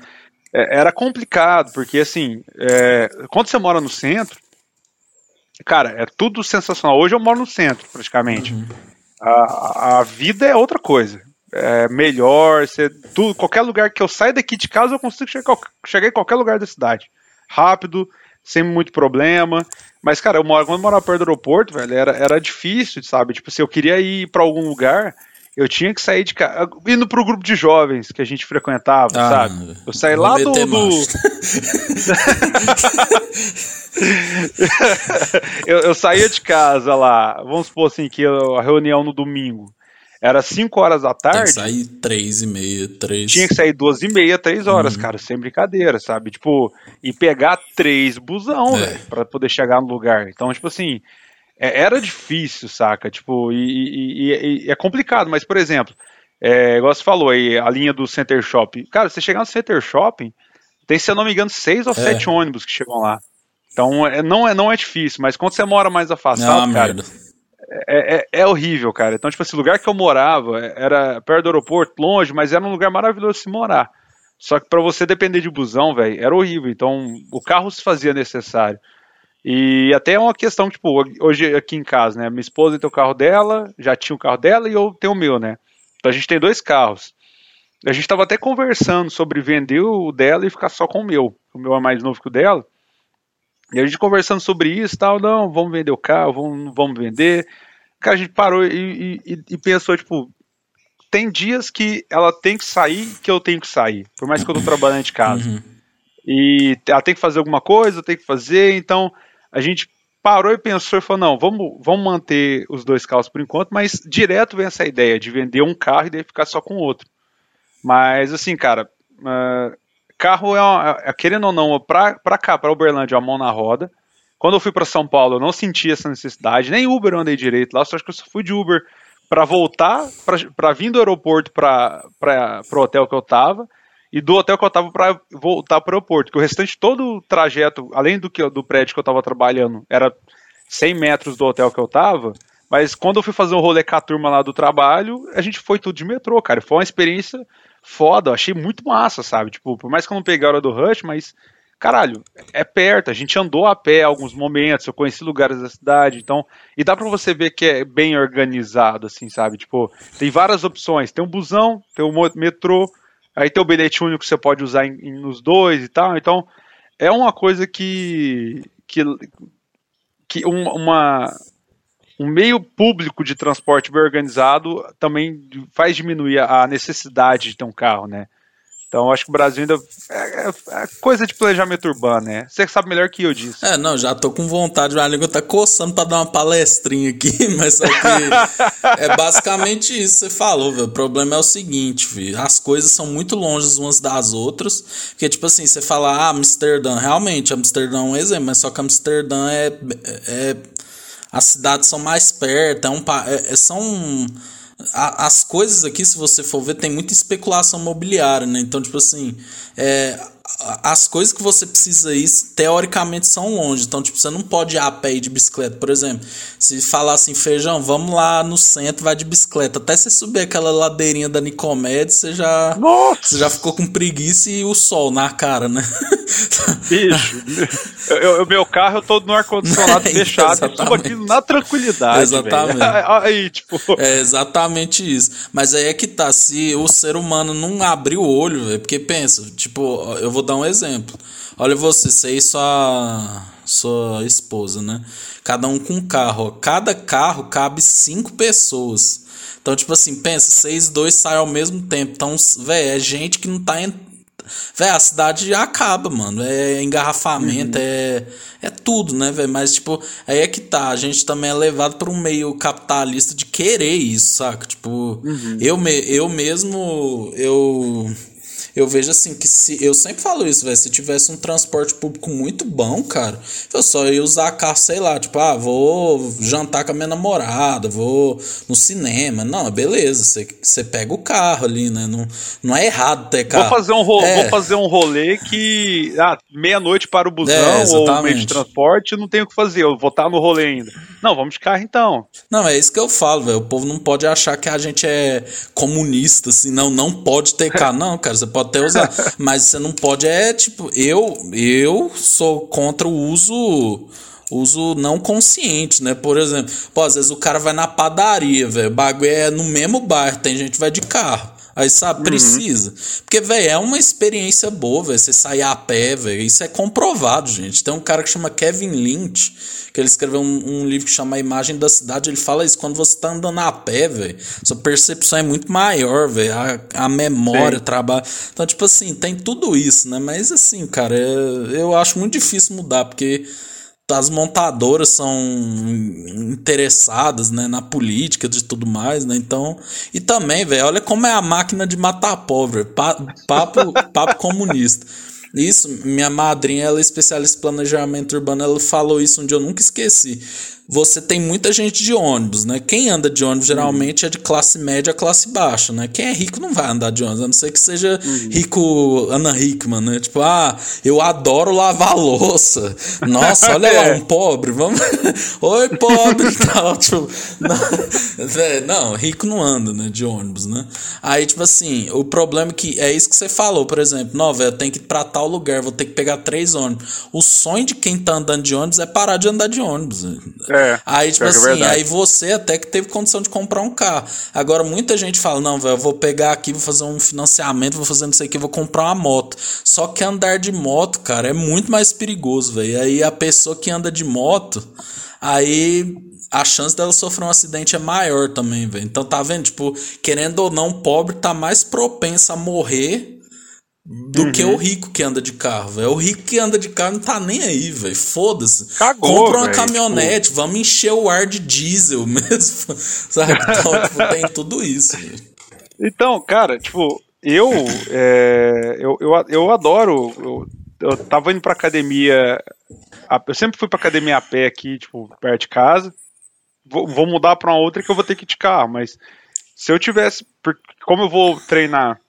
é, era complicado, porque assim, é, quando você mora no centro, cara, é tudo sensacional. Hoje eu moro no centro, praticamente. Uhum. A, a vida é outra coisa. É melhor, você, tudo, qualquer lugar que eu saia daqui de casa, eu consigo chegar, chegar em qualquer lugar da cidade. Rápido, sem muito problema. Mas, cara, eu moro, quando eu morava perto do aeroporto, velho, era, era difícil, sabe? Tipo, se eu queria ir para algum lugar, eu tinha que sair de casa. Indo pro grupo de jovens que a gente frequentava, ah, sabe? Eu saí lá do. do... eu, eu saía de casa lá, vamos supor assim, que a reunião no domingo era 5 horas da tarde. Tinha que sair 3 e meia, 3. Tinha que sair 2 e meia, 3 horas, uhum. cara, sem brincadeira, sabe? Tipo, e pegar três busão, é. velho, pra poder chegar no lugar. Então, tipo assim, é, era difícil, saca? Tipo, e, e, e, é complicado, mas, por exemplo, é, igual você falou aí, a linha do Center Shopping. Cara, você chegar no Center Shopping, tem, se eu não me engano, seis ou é. sete ônibus que chegam lá. Então, é, não, é, não é difícil, mas quando você mora mais afastado, não, cara, é, é, é, horrível, cara. Então, tipo, esse lugar que eu morava era perto do aeroporto, longe, mas era um lugar maravilhoso de se morar. Só que para você depender de busão, velho, era horrível. Então, o carro se fazia necessário. E até é uma questão, tipo, hoje aqui em casa, né? Minha esposa tem o carro dela, já tinha o carro dela e eu tenho o meu, né? Então a gente tem dois carros. A gente estava até conversando sobre vender o dela e ficar só com o meu. O meu é mais novo que o dela. E a gente conversando sobre isso tal, não, vamos vender o carro, vamos, vamos vender. Cara, a gente parou e, e, e pensou, tipo, tem dias que ela tem que sair que eu tenho que sair, por mais que eu tô trabalhando de casa. Uhum. E ela tem que fazer alguma coisa, eu tenho que fazer, então a gente parou e pensou e falou: não, vamos, vamos manter os dois carros por enquanto, mas direto vem essa ideia de vender um carro e daí ficar só com o outro. Mas assim, cara, uh, carro é, uma, é, querendo ou não, pra, pra cá, pra Uberlândia, é uma mão na roda. Quando eu fui para São Paulo, eu não senti essa necessidade, nem Uber eu andei direito lá, só acho que eu só fui de Uber para voltar, para vir do aeroporto para o hotel que eu tava, e do hotel que eu tava para voltar para o aeroporto. Que o restante todo o trajeto, além do que do prédio que eu tava trabalhando, era 100 metros do hotel que eu tava. Mas quando eu fui fazer um rolê com a turma lá do trabalho, a gente foi tudo de metrô, cara. Foi uma experiência foda, eu achei muito massa, sabe? Tipo, por mais que eu não peguei a hora do rush, mas caralho, é perto, a gente andou a pé alguns momentos, eu conheci lugares da cidade, então, e dá para você ver que é bem organizado, assim, sabe? Tipo, tem várias opções, tem um busão, tem um metrô, aí tem o bilhete único que você pode usar em, em, nos dois e tal, então, é uma coisa que, que, que um, uma, um meio público de transporte bem organizado também faz diminuir a necessidade de ter um carro, né? Então acho que o Brasil ainda é, é, é, coisa de planejamento urbano, né? Você sabe melhor que eu disso. É, não, já tô com vontade, a língua tá coçando pra dar uma palestrinha aqui, mas é basicamente isso que você falou, velho. O problema é o seguinte, filho, as coisas são muito longe umas das outras, porque tipo assim, você fala, ah, Amsterdã, realmente, Amsterdã é um exemplo, mas só que Amsterdã é, é as cidades são mais perto, é um, é, é são as coisas aqui, se você for ver, tem muita especulação imobiliária, né? Então, tipo assim, é, as coisas que você precisa ir, teoricamente, são longe. Então, tipo, você não pode ir a pé e de bicicleta. Por exemplo, se falar assim, feijão, vamos lá no centro, vai de bicicleta. Até você subir aquela ladeirinha da Nicomedes, você já, você já ficou com preguiça e o sol na cara, né? Bicho, o meu carro eu tô no ar-condicionado fechado, tudo aquilo na tranquilidade. Exatamente. Aí, tipo... É exatamente isso. Mas aí é que tá, se o ser humano não abrir o olho, véio, porque pensa, tipo, eu vou dar um exemplo. Olha você, você e sua, sua esposa, né? Cada um com um carro. Cada carro cabe cinco pessoas. Então, tipo assim, pensa, seis, dois saem ao mesmo tempo. Então, velho, é gente que não tá. Véi, a cidade acaba, mano. É engarrafamento, uhum. é, é tudo, né, velho? Mas, tipo, aí é que tá. A gente também é levado para um meio capitalista de querer isso, saca? Tipo, uhum. eu, me, eu mesmo, eu eu vejo assim que se. Eu sempre falo isso, velho. Se tivesse um transporte público muito bom, cara, eu só ia usar carro, sei lá, tipo, ah, vou jantar com a minha namorada, vou no cinema. Não, beleza, você, pega o carro ali, né? Não, não é errado ter carro. Vou fazer um, ro é. vou fazer um rolê que. Ah, meia-noite para o busão é, ou meio de transporte, não tenho o que fazer. Eu vou estar no rolê ainda. Não, vamos de carro então. Não, é isso que eu falo, velho. O povo não pode achar que a gente é comunista, assim, não, não pode ter carro. Não, cara, você pode pode até usar, mas você não pode é tipo, eu eu sou contra o uso uso não consciente, né? Por exemplo, pô, às vezes o cara vai na padaria, velho, o bagulho é no mesmo bairro, tem gente que vai de carro. Aí, sabe, uhum. precisa. Porque, velho, é uma experiência boa, velho. Você sair a pé, velho. Isso é comprovado, gente. Tem um cara que chama Kevin Lynch, que ele escreveu um, um, livro que chama A Imagem da Cidade. Ele fala isso. Quando você tá andando a pé, velho, sua percepção é muito maior, velho. A, a memória, Sim. o trabalho. Então, tipo assim, tem tudo isso, né? Mas, assim, cara, eu, eu acho muito difícil mudar, porque as montadoras são interessadas né, na política de tudo mais, né? Então, e também, velho, olha como é a máquina de matar pobre, papo, papo comunista. Isso, minha madrinha, ela é especialista em planejamento urbano, ela falou isso um dia, eu nunca esqueci você tem muita gente de ônibus, né? Quem anda de ônibus geralmente é de classe média a classe baixa, né? Quem é rico não vai andar de ônibus, a não ser que seja uhum. rico Ana Hickman, né? Tipo, ah, eu adoro lavar louça. Nossa, olha lá, um pobre, vamos. Oi, pobre tal. Tipo, não, é, não, rico não anda, né? De ônibus, né? Aí, tipo assim, o problema é que é isso que você falou, por exemplo, não, velho, eu tenho que ir pra tal lugar, vou ter que pegar três ônibus. O sonho de quem tá andando de ônibus é parar de andar de ônibus. É, aí, tipo é assim, é aí você até que teve condição de comprar um carro. Agora, muita gente fala: não, velho, eu vou pegar aqui, vou fazer um financiamento, vou fazer não sei o que, vou comprar uma moto. Só que andar de moto, cara, é muito mais perigoso, velho. Aí a pessoa que anda de moto, aí a chance dela sofrer um acidente é maior também, velho. Então tá vendo? Tipo, querendo ou não, o pobre tá mais propenso a morrer do uhum. que o rico que anda de carro, velho. O rico que anda de carro não tá nem aí, velho. Foda-se. Compra uma véio, caminhonete, tipo... vamos encher o ar de diesel mesmo. Sabe? Então, tipo, tem tudo isso. Véio. Então, cara, tipo, eu, é, eu, eu, eu adoro. Eu, eu tava indo pra academia. Eu sempre fui pra academia a pé aqui, tipo, perto de casa. vou, vou mudar para uma outra que eu vou ter que ir de carro, mas se eu tivesse, como eu vou treinar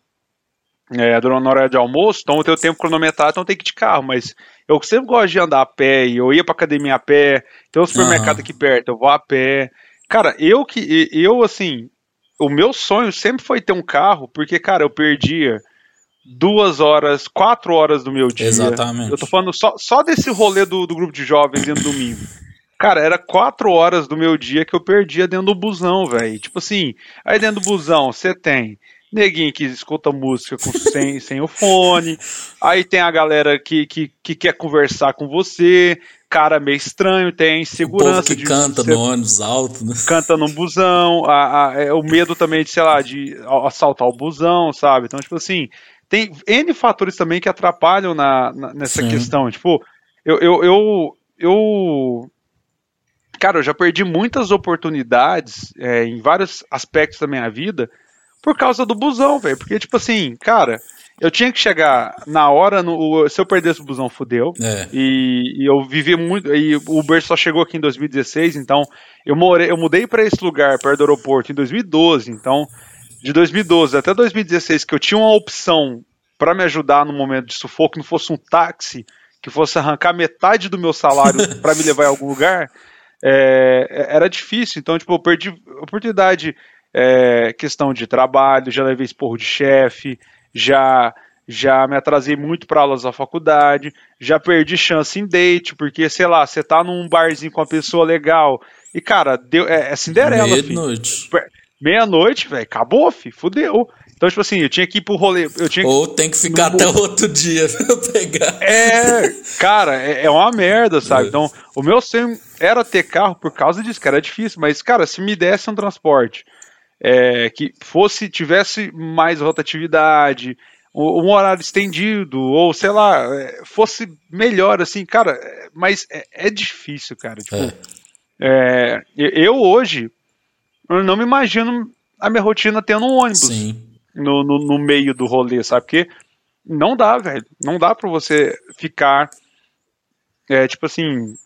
é, durante a hora de almoço, então eu tenho tempo cronometrado, então tenho que ir de carro, mas eu sempre gosto de andar a pé, e eu ia pra academia a pé, tem um supermercado uhum. aqui perto, eu vou a pé. Cara, eu que, eu assim, o meu sonho sempre foi ter um carro, porque, cara, eu perdia duas horas, quatro horas do meu dia. Exatamente. Eu tô falando só, só desse rolê do, do grupo de jovens no domingo. Cara, era quatro horas do meu dia que eu perdia dentro do busão, velho. Tipo assim, aí dentro do busão você tem neguinho que escuta música com, sem, sem o fone, aí tem a galera que, que, que quer conversar com você, cara meio estranho, tem insegurança. O povo que canta no ônibus alto, né? Canta no busão, a, a, é, o medo também de, sei lá, de assaltar o busão, sabe? Então, tipo assim, tem N fatores também que atrapalham na, na nessa Sim. questão. Tipo, eu, eu, eu, eu, Cara, eu já perdi muitas oportunidades é, em vários aspectos da minha vida por causa do busão, velho. Porque, tipo assim, cara, eu tinha que chegar na hora, no, se eu perdesse o busão, fudeu. É. E, e, eu vivi muito. E o Uber só chegou aqui em 2016, então eu, morei, eu mudei para esse lugar, perto do aeroporto, em 2012. Então de 2012 até 2016 que eu tinha uma opção para me ajudar no momento de sufoco, que não fosse um táxi, que fosse arrancar metade do meu salário para me levar em algum lugar, é, era difícil. Então, tipo, eu perdi oportunidade, é, questão de trabalho, já levei esporro de chefe, já já me atrasei muito para aulas da faculdade, já perdi chance em date, porque, sei lá, você tá num barzinho com uma pessoa legal, e, cara, deu, é, é Cinderela, Meia-noite meia-noite, velho, acabou, fi, fudeu. Então, tipo assim, eu tinha que ir pro rolê. Eu tinha Ou tem que ficar até o outro dia pra pegar. É, cara, é, é uma merda, sabe? É. Então, o meu sonho era ter carro por causa disso, que era difícil. Mas, cara, se me desse um transporte é, que fosse, tivesse mais rotatividade, um horário estendido, ou sei lá, é, fosse melhor, assim, cara, é, mas é, é difícil, cara. Tipo, é. eu hoje, eu não me imagino a minha rotina tendo um ônibus no, no, no, meio do rolê, sabe? Porque não dá, velho. Não dá pra você ficar. É, tipo assim.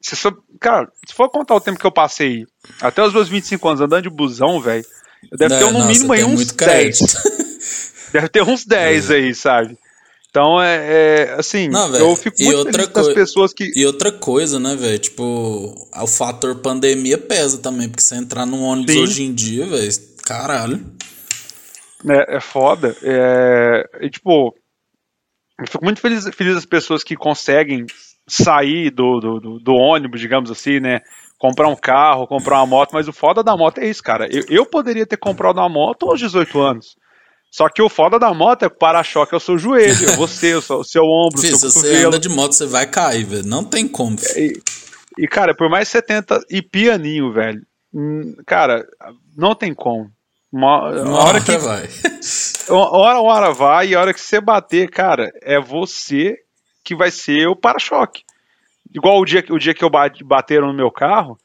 Se só, cara, se for contar o tempo que eu passei até os meus 25 anos andando de busão, velho, eu deve ter no mínimo aí uns 10. deve ter uns 10 é. aí, sabe? Então é, é assim, não, eu fico muito outra feliz das pessoas que. E outra coisa, né, velho? Tipo, o fator pandemia pesa também, porque você entrar num ônibus Sim. hoje em dia, velho, caralho. É, é foda. É, e, tipo, eu fico muito feliz, feliz das pessoas que conseguem sair do, do, do, do ônibus, digamos assim, né? Comprar um carro, comprar uma moto, mas o foda da moto é isso, cara. Eu, eu poderia ter comprado uma moto aos 18 anos. Só que o foda da moto é que o para-choque é o seu joelho, é você, o seu, o seu ombro, Fih, o seu se você anda de moto, você vai cair, velho. Não tem como. E, e, cara, por mais 70 e pianinho, velho, hum, cara, não tem como. Uma, uma hora, hora que vai. Uma hora, uma hora vai, e a hora que você bater, cara, é você que vai ser o para-choque. Igual o dia, o dia que eu bate, bateram no meu carro,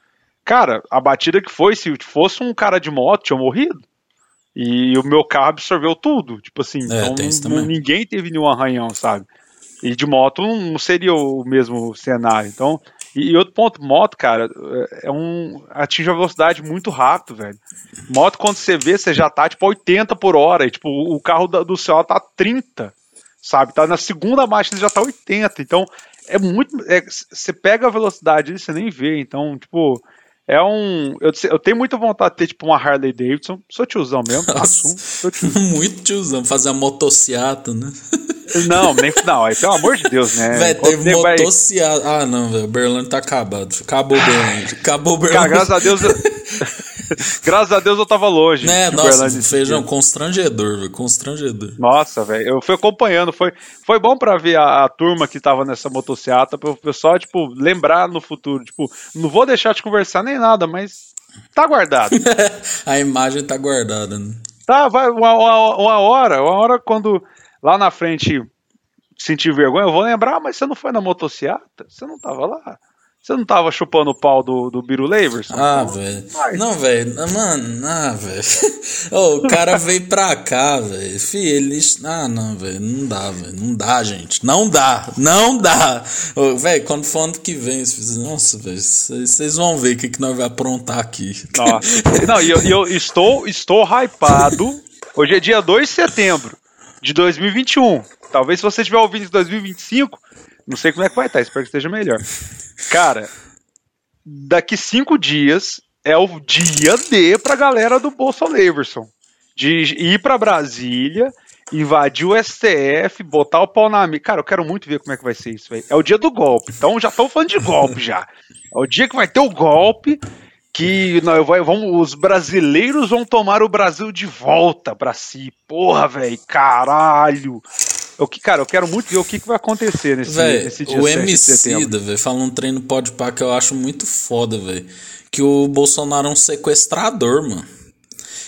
cara, a batida que foi, se fosse um cara de moto, tinha morrido. E o meu carro absorveu tudo. Tipo assim, é, então ninguém teve nenhum arranhão, sabe? E de moto não seria o mesmo cenário. Então, e, e outro ponto, moto, cara, é um atinge a velocidade muito rápido, velho. Moto quando você vê, você já tá tipo 80 por hora, e tipo, o carro do céu tá 30, sabe? Tá na segunda marcha, ele já tá 80. Então, é muito, é, você pega a velocidade e você nem vê. Então, tipo, é um. Eu, eu, tenho muita vontade de ter, tipo, uma Harley Davidson. Sou tiozão mesmo, assumo. Sou tiozão. Muito tiozão, fazer a motociata, né? Não, nem. Não, aí, pelo amor de Deus, né? Velho, teve motociata. Vai... Ah, não, velho. O Berlândia tá acabado. Acabou o Berlândia. Acabou o Berlândia. Cara, graças a Deus. Graças a Deus eu tava longe. Né, nossa, feijão constrangedor, velho. Constrangedor. Nossa, velho. Eu fui acompanhando. Foi, foi bom pra ver a, a, turma que tava nessa motocicleta, pro pessoal, tipo, lembrar no futuro. Tipo, não vou deixar de conversar nem nada, mas tá guardado. a imagem tá guardada, né? Tá, vai, uma, uma, uma hora, uma hora quando lá na frente sentir vergonha, eu vou lembrar, mas você não foi na motocicleta? Você não tava lá? Você não tava chupando o pau do, do Biro Leverson? Ah, velho. Não, velho. Mano, ah, velho. oh, o cara veio pra cá, velho. Fih, ele. Ah, não, velho. Não dá, velho. Não dá, gente. Não dá. Não dá. Oh, velho, quando for ano que vem, nossa, velho. Vocês vão ver o que, que nós vamos aprontar aqui. Nossa. Não, e eu, eu estou, estou hypado. Hoje é dia 2 de setembro de 2021. Talvez se você estiver ouvindo em 2025, não sei como é que vai estar, espero que esteja melhor. Cara, daqui cinco dias é o dia D pra galera do Leverson. De ir pra Brasília, invadir o STF, botar o pau na mesa. Cara, eu quero muito ver como é que vai ser isso, velho. É o dia do golpe. Então já estão falando de golpe já. É o dia que vai ter o golpe que vai, vamos, os brasileiros vão tomar o Brasil de volta pra si. Porra, velho, caralho. Eu, cara, eu quero muito ver o que, que vai acontecer nesse, véi, nesse dia O MC da, velho, fala um treino pode pá que eu acho muito foda, velho. Que o Bolsonaro é um sequestrador, mano.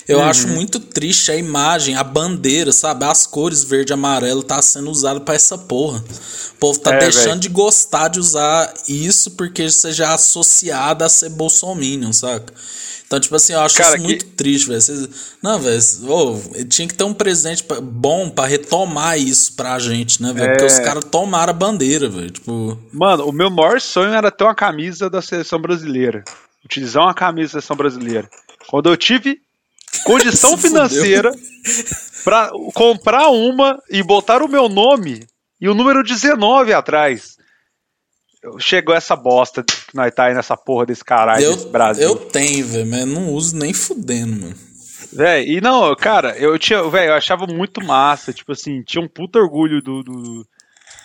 Eu uhum. acho muito triste a imagem, a bandeira, sabe? As cores verde e amarelo tá sendo usado para essa porra. O povo tá é, deixando véio. de gostar de usar isso porque seja é associado a ser bolsominion, saca? Então, tipo assim, eu acho Cara, isso que... muito triste, velho. Não, velho, oh, tinha que ter um presidente bom para retomar isso pra gente, né, velho? É... Porque os caras tomaram a bandeira, velho. Tipo... Mano, o meu maior sonho era ter uma camisa da seleção brasileira. Utilizar uma camisa da seleção brasileira. Quando eu tive condição financeira para comprar uma e botar o meu nome e o número 19 atrás chegou essa bosta que nós tá aí nessa porra desse caralho eu, desse Brasil. Eu tenho, velho, mas não uso nem fudendo, mano. Véi, e não, cara, eu tinha, velho, eu achava muito massa, tipo assim, tinha um puto orgulho do, do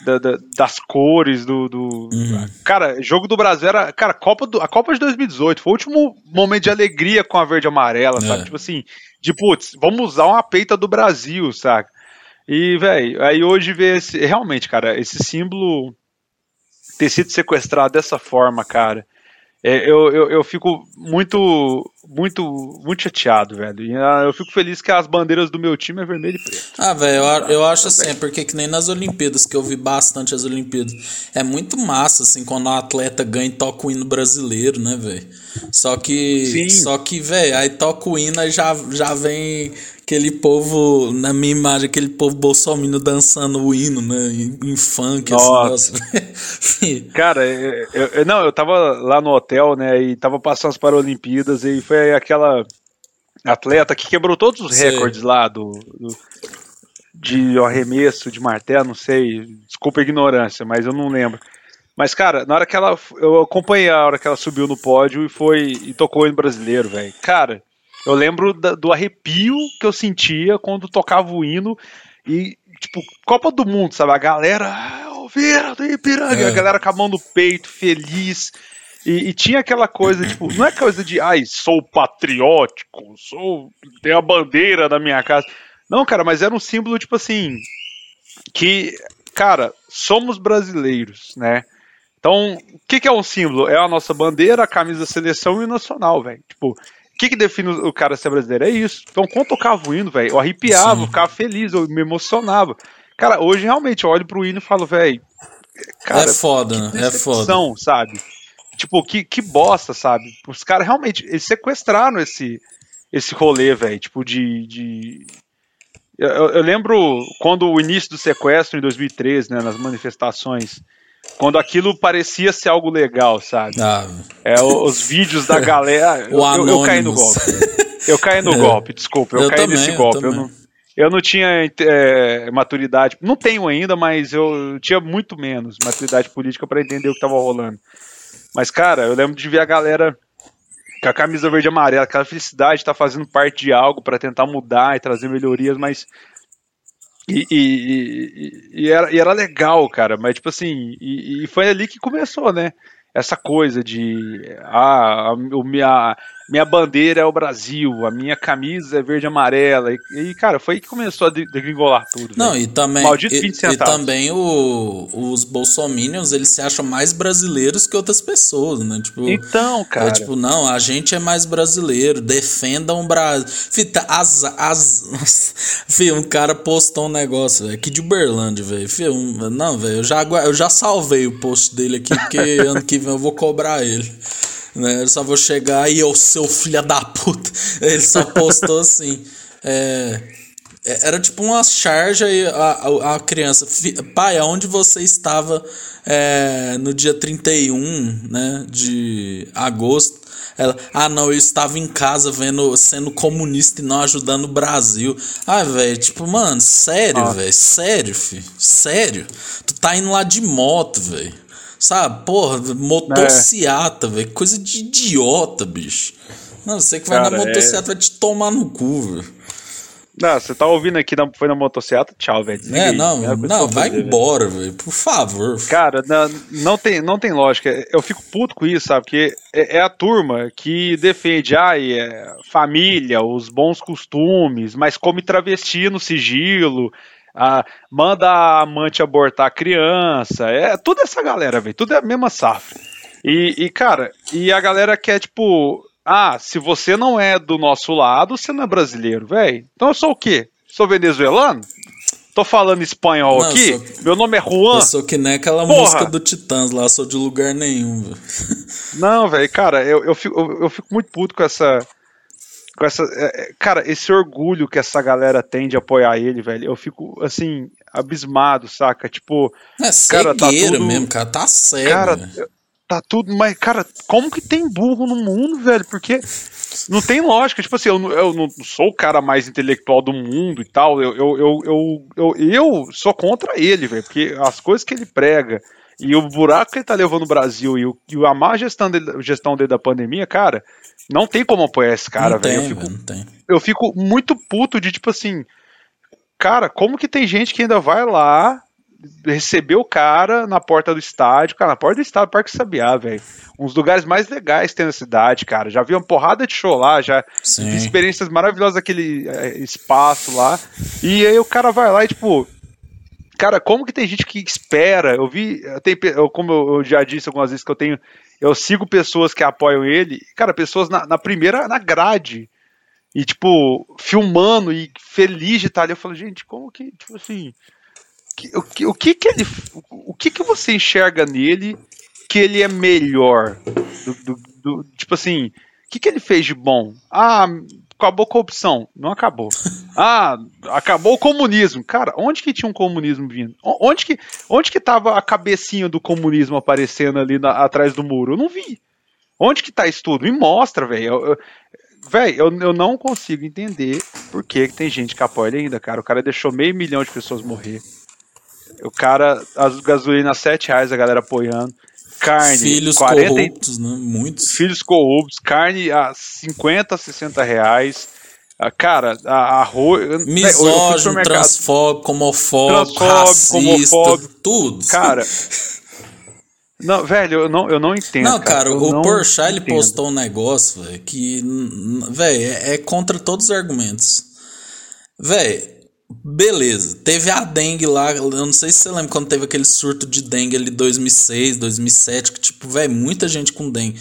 da, da, das cores do, do uhum. cara, jogo do Brasil era, cara, Copa do, a Copa de 2018 foi o último momento de alegria com a verde e amarela, é. sabe? Tipo assim, de putz, vamos usar uma peita do Brasil, saca? E, velho, aí hoje ver esse, realmente, cara, esse símbolo ter sido sequestrado dessa forma, cara. É, eu, eu, eu, fico muito, muito, muito chateado, velho. E, uh, eu fico feliz que as bandeiras do meu time é vermelho e preto. Ah, velho, eu, eu acho assim, é porque que nem nas Olimpíadas, que eu vi bastante as Olimpíadas. É muito massa, assim, quando um atleta ganha e toca o hino brasileiro, né, velho? Só que, Sim. só que, velho, aí toca o hino e já, já vem aquele povo, na minha imagem, aquele povo bolsominion dançando o hino, né? Em, em funk, Nossa. assim, Cara, eu, eu, não, eu tava lá no hotel, né? E tava passando as Paralimpíadas e foi aquela atleta que quebrou todos os sei. recordes lá do, do, de arremesso de martelo, não sei, desculpa a ignorância, mas eu não lembro. Mas, cara, na hora que ela. Eu acompanhei a hora que ela subiu no pódio e foi. e tocou em brasileiro, velho. Cara, eu lembro da, do arrepio que eu sentia quando tocava o hino e, tipo, Copa do Mundo, sabe? A galera, Alveira do Ipiranga, é. a galera com a mão no peito, feliz. E, e, tinha aquela coisa, tipo, não é coisa de, ai, sou patriótico, sou. tenho a bandeira da minha casa. Não, cara, mas era um símbolo, tipo assim, que, cara, somos brasileiros, né? Então, o que, que, é um símbolo? É a nossa bandeira, a camisa da seleção e o nacional, velho. Tipo, que, que define o cara ser brasileiro? É isso. Então, quando eu tocava o hino, velho, eu arrepiava, eu ficava feliz, eu me emocionava. Cara, hoje realmente eu olho pro hino e falo, velho. É foda, né? É foda. sabe? Tipo, que, que bosta, sabe? Os caras realmente eles sequestraram esse, esse rolê, velho. Tipo, de. de... Eu, eu, lembro quando o início do sequestro, em 2013, né, nas manifestações quando aquilo parecia ser algo legal, sabe? Ah. É, os vídeos da galera. eu, eu, eu, caí no golpe. Eu caí no é. golpe, desculpa. Eu, eu caí também, nesse golpe. Eu, não, eu não tinha é, maturidade. Não tenho ainda, mas eu tinha muito menos maturidade política para entender o que estava rolando. Mas, cara, eu lembro de ver a galera com a camisa verde e amarela, aquela felicidade de estar tá fazendo parte de algo para tentar mudar e trazer melhorias, mas e, e, e, era, e, era, legal, cara, mas tipo assim, e, foi ali que começou, né? Essa coisa de ah, a, a, minha bandeira é o Brasil, a minha camisa é verde e amarela. E, e cara, foi aí que começou a degringolar tudo. Não, véio. e também. Maldito e, e também o, os bolsominions, eles se acham mais brasileiros que outras pessoas, né? Tipo, então, cara. É, tipo, não, a gente é mais brasileiro, defendam o Brasil. Fita, as. as Fih, um cara postou um negócio, velho, aqui de Uberlândia, velho. Um, não, velho, eu já, eu já salvei o post dele aqui, porque ano que vem eu vou cobrar ele. Né? Eu só vou chegar e eu, seu filho da puta. Ele só postou assim. É, é era tipo uma charge e a, a, criança. Pai, aonde você estava é, no dia 31 né, de agosto? Ela, ah, não, eu estava em casa vendo, sendo comunista e não ajudando o Brasil. Ah, velho, tipo, mano, sério, velho, sério, filho, sério. Tu tá indo lá de moto, velho. Sabe? Porra, motociata, é. velho. Coisa de idiota, bicho. Não, você que vai Cara, na motociata é... vai te tomar no cu, velho. Não, você tá ouvindo aqui, na, foi na motocicleta, tchau, velho. É, não, é não, vai fazer, embora, velho, por favor. Cara, não, não, tem, não tem lógica. Eu fico puto com isso, sabe? Porque é, é a turma que defende, ai, é, família, os bons costumes, mas come travesti no sigilo, ah, manda a amante abortar a criança. É tudo essa galera, velho. Tudo é a mesma safra. E, e, cara, e a galera quer, tipo, ah, se você não é do nosso lado, você não é brasileiro, velho. Então eu sou o quê? Sou venezuelano? Tô falando espanhol não, aqui? Sou... Meu nome é Juan. Eu sou que nem aquela Porra. música do Titãs lá, sou de lugar nenhum. Véio. Não, velho, cara, eu, eu, fico, eu, eu fico muito puto com essa com essa. É, é, cara, esse orgulho que essa galera tem de apoiar ele, velho, eu fico, assim, abismado, saca? Tipo. É cara, tá tudo, mesmo, cara, tá sério. Cara, tá tudo. Mas, cara, como que tem burro no mundo, velho? Porque. Não tem lógica, tipo assim, eu, eu não sou o cara mais intelectual do mundo e tal, eu, eu, eu, eu, eu, eu sou contra ele, velho, porque as coisas que ele prega e o buraco que ele tá levando o Brasil e, o, e a má gestão dele, gestão dele da pandemia, cara, não tem como apoiar esse cara, velho. Eu, fico, eu fico muito puto de tipo assim. Cara, como que tem gente que ainda vai lá receber o cara na porta do estádio, cara, na porta do estádio, Parque Sabiá, velho. Um dos lugares mais legais tem na cidade, cara. Já vi uma porrada de show lá, já Sim. vi experiências maravilhosas daquele é, espaço lá. E aí o cara vai lá e, tipo, cara, como que tem gente que espera? Eu vi, eu tenho, eu, como eu já disse algumas vezes que eu tenho eu sigo pessoas que apoiam ele, cara, pessoas na, na primeira, na grade, e tipo, filmando e feliz de estar ali. Eu falo, gente, como que, tipo assim, que, o, que, o que que ele, o que que você enxerga nele que ele é melhor? Do, do, do, tipo assim, o que que ele fez de bom? Ah, acabou a corrupção. Não acabou. Ah, acabou o comunismo. Cara, onde que tinha um comunismo vindo? Onde que, onde que tava a cabecinha do comunismo aparecendo ali na, atrás do muro? Eu não vi. Onde que tá isso tudo? Me mostra, velho. Velho, eu, eu não consigo entender por que, que tem gente que apoia ele ainda, cara. O cara deixou meio milhão de pessoas morrer. O cara, as gasolinas 7 reais, a galera apoiando carne. Filhos 40, corruptos, né? Muitos. Filhos corruptos, carne a 50, 60 reais. Ah, cara, arroz. Misógino, transfóbico, homofóbico, racista, homofóbico, tudo. Cara. Não, velho, eu não, eu não entendo. Não, cara, cara o Porsche ele postou um negócio, velho, que, velho, é, é contra todos os argumentos. Velho, Beleza, teve a dengue lá, eu não sei se você lembra quando teve aquele surto de dengue ali 2006, 2007, que tipo, velho, muita gente com dengue.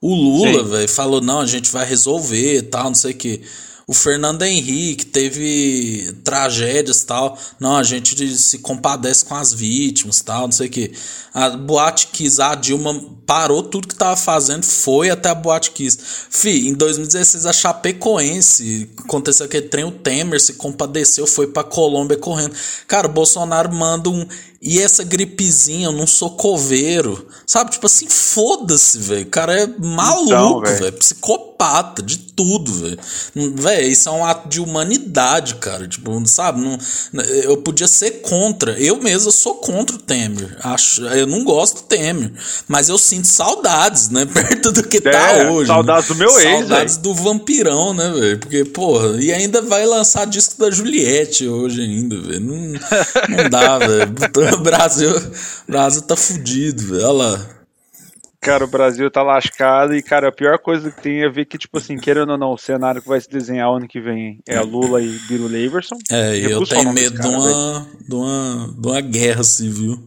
O Lula, velho, falou, não, a gente vai resolver e tal, não sei o que. O Fernando Henrique teve tragédias tal. Não, a gente se compadece com as vítimas tal, não sei o que. A Boate Kiss, a Dilma parou tudo que tava fazendo, foi até a Boate Kiss. Fi, em 2016 a Chapecoense, aconteceu aquele trem, o Temer se compadeceu, foi pra Colômbia correndo. Cara, o Bolsonaro manda um e essa gripezinha, eu não sou coveiro. Sabe? Tipo assim, foda-se, velho. O cara é maluco, então, velho. Psicopata de tudo, velho. Velho, isso é um ato de humanidade, cara. Tipo, sabe? Não, eu podia ser contra. Eu mesmo sou contra o Temer. Acho, eu não gosto do Temer. Mas eu sinto saudades, né? Perto do que tá é, tá hoje. Saudades né? do meu ex. Saudades do vampirão, né, velho? Porque, porra, e ainda vai lançar disco da Juliette hoje ainda, velho. Não, não dá, velho. O Brasil, Brasil tá fudido, velho. Olha lá. Cara, o Brasil tá lascado e, cara, a pior coisa que tem é ver que, tipo assim, querendo ou não, o cenário que vai se desenhar ano que vem é Lula e Biro Leverson. É, eu tenho medo cara, de, uma, de, uma, de uma guerra civil.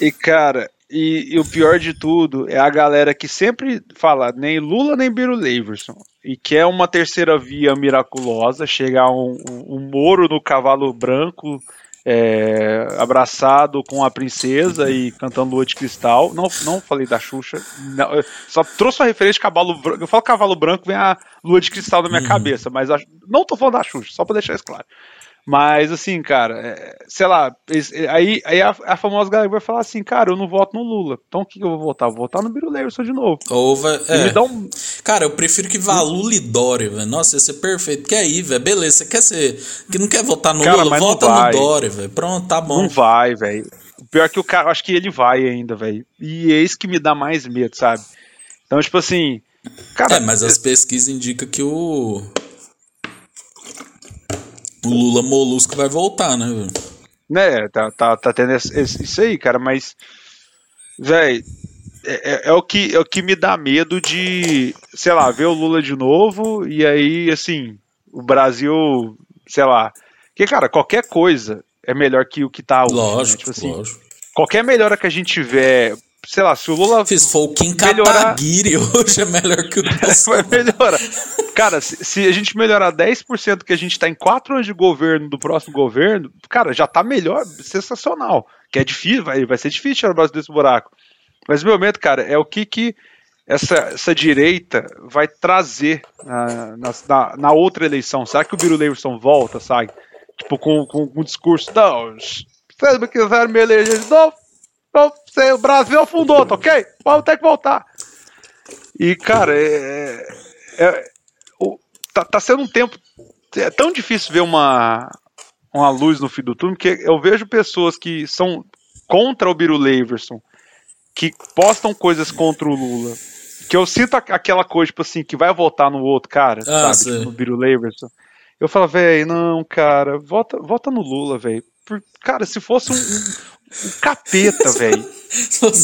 E, cara, e, e, o pior de tudo é a galera que sempre fala nem Lula nem Biro Leverson e quer uma terceira via miraculosa, chegar um, um, um Moro no cavalo branco é, abraçado com a princesa e cantando Lua de Cristal. Não, não falei da Xuxa, não, só trouxe uma referência de cavalo branco. Eu falo cavalo branco, vem a Lua de Cristal na minha uhum. cabeça, mas a, não tô falando da Xuxa, só pra deixar isso claro. Mas, assim, cara, é, sei lá, aí, aí a, a, famosa galera vai falar assim, cara, eu não voto no Lula. Então o que, eu vou votar? Vou votar no Biro Leverson de novo. Ou vai, é. um... Cara, eu prefiro que vá Lula e Dória, velho. Nossa, ia ser perfeito. Porque aí, velho, beleza, você quer ser. Que não quer votar no cara, Lula, vota no Dória, velho. Pronto, tá bom. Não vai, velho. Pior que o cara, acho que ele vai ainda, velho. E é isso que me dá mais medo, sabe? Então, tipo assim. Cara, é, mas as pesquisas indicam que o o Lula Molusco vai voltar, né? Né, tá, tá, tá tendo esse, isso aí, cara, mas. Velho, é, é, é, o que, é o que me dá medo de, sei lá, ver o Lula de novo e aí, assim, o Brasil, sei lá. Porque, cara, qualquer coisa é melhor que o que tá hoje. Lógico, né? tipo assim, lógico. Qualquer melhora que a gente tiver sei lá, se o Lula. Fiz foi o Kim melhorar... Kataguiri hoje é melhor que o Vai melhorar. Cara, se, se, a gente melhorar 10% que a gente tá em 4 anos de governo do próximo governo, cara, já tá melhor, sensacional. Que é difícil, vai, vai ser difícil tirar o Brasil desse buraco. Mas meu medo, cara, é o que que essa, essa direita vai trazer na, na, na outra eleição. Será que o Biro Leverson volta, sabe? Tipo, com, com, com um discurso, não, vocês quiserem me eleger de novo, o Brasil afundou, tá ok? Vamos ter que voltar. E, cara, é, é, é tá, tá sendo um tempo. É tão difícil ver uma, uma luz no fim do túnel, que eu vejo pessoas que são contra o Biro Leverson, que postam coisas contra o Lula, que eu sinto aquela coisa, tipo assim, que vai votar no outro cara, ah, sabe? Tipo, no Biro Leverson. Eu falo, velho, não, cara, vota, vota no Lula, velho. Cara, se fosse um, um capeta, velho.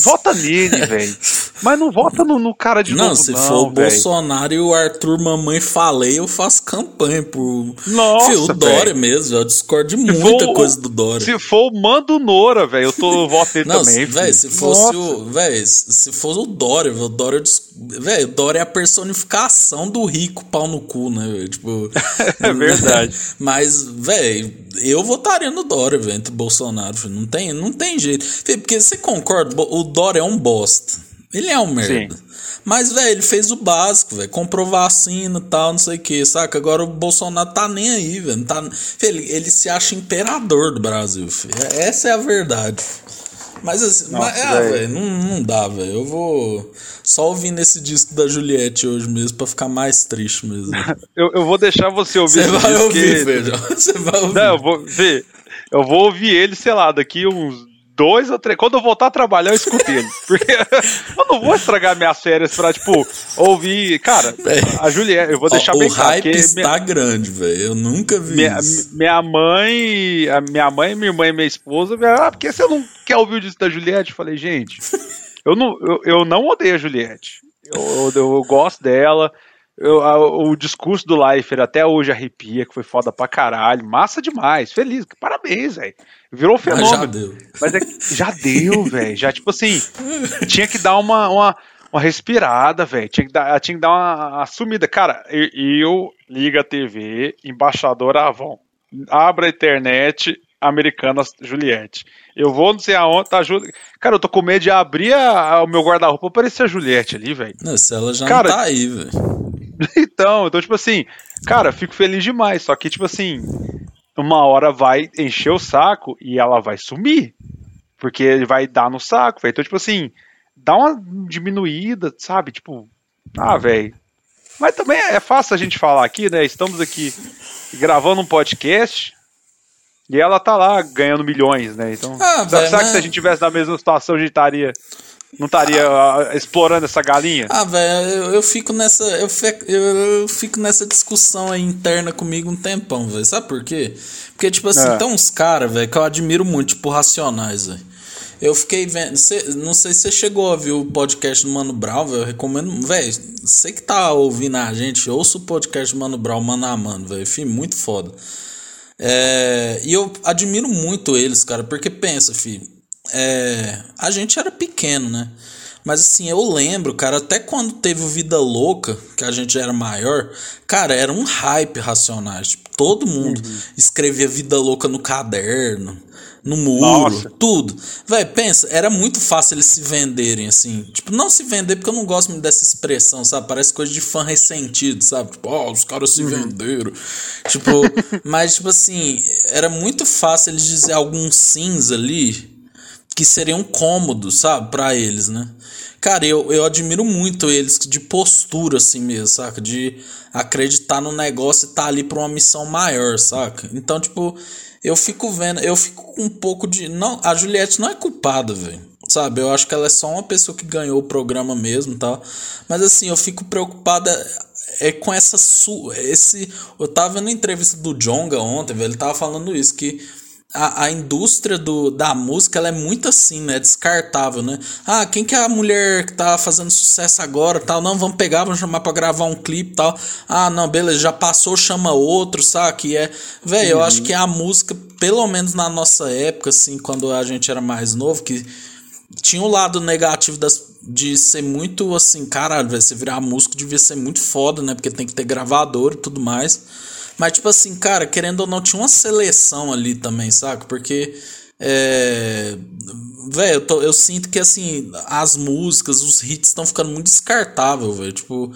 Vota nele, velho. Mas não vota no, no cara de não, novo, se não. Se for o véio. Bolsonaro e o Arthur Mamãe falei, eu faço campanha por. Nossa, Fio, o Dória mesmo, eu discordo de muita for, coisa do Dória. Se for o Mando Nora, velho, eu tô voto nele não, também. Velho, se fosse Nossa. o. Velho, se fosse o Dória, o Dória. Velho, o Dória é a personificação do rico pau no cu, né, véio? Tipo. é verdade. Mas, velho, eu votaria no Dória, velho, entre Bolsonaro. Não tem, não tem jeito. Porque você concorda, o Dória é um bosta. Ele é um merda. Sim. Mas, velho, ele fez o básico, velho. Comprou vacina e tal, não sei o que, saca? Agora o Bolsonaro tá nem aí, velho. Tá... Ele, ele se acha imperador do Brasil, filho. Essa é a verdade. Mas assim, Nossa, mas, é, velho, não, não dá, velho. Eu vou só ouvindo esse disco da Juliette hoje mesmo pra ficar mais triste mesmo. eu, eu vou deixar você ouvir Você vai ouvir, velho. Você vai ouvir. Não, eu vou ver. Eu vou ouvir ele, sei lá, daqui uns dois ou três. Quando eu voltar a trabalhar, eu escuto ele. Porque eu não vou estragar minhas férias pra, tipo, ouvir. Cara, a Juliette, eu vou deixar Ó, bem claro. O hype está minha, grande, velho. Eu nunca vi minha, isso. Minha mãe, a minha mãe, minha irmã e minha esposa, ah, porque você não quer ouvir o disco da Juliette? Eu falei, gente, eu não, eu, eu não odeio a Juliette. Eu, eu, eu gosto dela. Eu, a, o discurso do Leifert até hoje arrepia, que foi foda pra caralho. Massa demais, feliz. Parabéns, velho. Virou um fenômeno. Mas já deu. Mas é, já deu, velho. Já, tipo assim, tinha que dar uma, uma, uma respirada, velho. Tinha, que dar, tinha que dar uma assumida. Cara, eu, Liga TV, Embaixador Avon. Abra a internet, Americana Juliette. Eu vou não sei aonde, tá Juli... Cara, eu tô com medo de abrir a, a, o meu guarda-roupa aparecer a Juliette ali, velho. Se ela já Cara, não tá aí, velho. Então, então, tipo assim, cara, fico feliz demais. Só que, tipo assim, uma hora vai encher o saco e ela vai sumir. Porque ele vai dar no saco, velho. Então, tipo assim, dá uma diminuída, sabe? Tipo, ah, velho. Mas também é fácil a gente falar aqui, né? Estamos aqui gravando um podcast e ela tá lá ganhando milhões, né? Então, ah, será, véio, que se a gente tivesse na mesma situação, a gente estaria não estaria ah, explorando essa galinha? Ah, velho, eu, eu, fico nessa. Eu, eu, eu, fico nessa discussão aí interna comigo um tempão, velho. Sabe por quê? Porque, tipo assim, é. tem uns caras, velho, que eu admiro muito, tipo, racionais, velho. Eu fiquei vendo. Cê, não sei se você chegou a ver o podcast do Mano Brown, velho. Eu recomendo. Velho, você que tá ouvindo a gente, ouça o podcast do Mano Brown, mano a mano, velho. Filho muito foda. É, e eu admiro muito eles, cara, porque pensa, filho. É, a gente era pequeno, né? Mas assim, eu lembro, cara, até quando teve o Vida Louca, que a gente era maior, cara, era um hype Racionais. Tipo, todo mundo uhum. escrevia Vida Louca no caderno, no muro, Nossa. tudo. Véi, pensa, era muito fácil eles se venderem, assim. Tipo, não se vender, porque eu não gosto muito dessa expressão, sabe? Parece coisa de fã ressentido, sabe? Tipo, ó, oh, os caras se uhum. venderam. Tipo, mas, tipo assim, era muito fácil eles dizer alguns sims ali que seriam cômodos, sabe, para eles, né? Cara, eu, eu admiro muito eles de postura assim mesmo, saca? De acreditar no negócio e tá ali pra uma missão maior, saca? Então, tipo, eu fico vendo, eu fico com um pouco de. Não, a Juliette não é culpada, velho. Sabe? Eu acho que ela é só uma pessoa que ganhou o programa mesmo tal. Mas assim, eu fico preocupada é com essa. Su esse, eu tava vendo a entrevista do Jonga ontem, velho. Ele tava falando isso, que a, a indústria do, da música ela é muito assim, né? Descartável, né? Ah, quem que é a mulher que tá fazendo sucesso agora tal? Não, vamos pegar, vamos chamar pra gravar um clipe tal. Ah, não, beleza, já passou, chama outro, sabe? Que é. Velho, uhum. eu acho que a música, pelo menos na nossa época, assim, quando a gente era mais novo, que tinha o um lado negativo das, de ser muito assim, caralho, você virar músico devia ser muito foda, né? Porque tem que ter gravador e tudo mais. Mas, tipo assim, cara, querendo ou não, tinha uma seleção ali também, saca? Porque. É. Velho, eu, eu, sinto que assim, as músicas, os hits estão ficando muito descartáveis, velho. Tipo,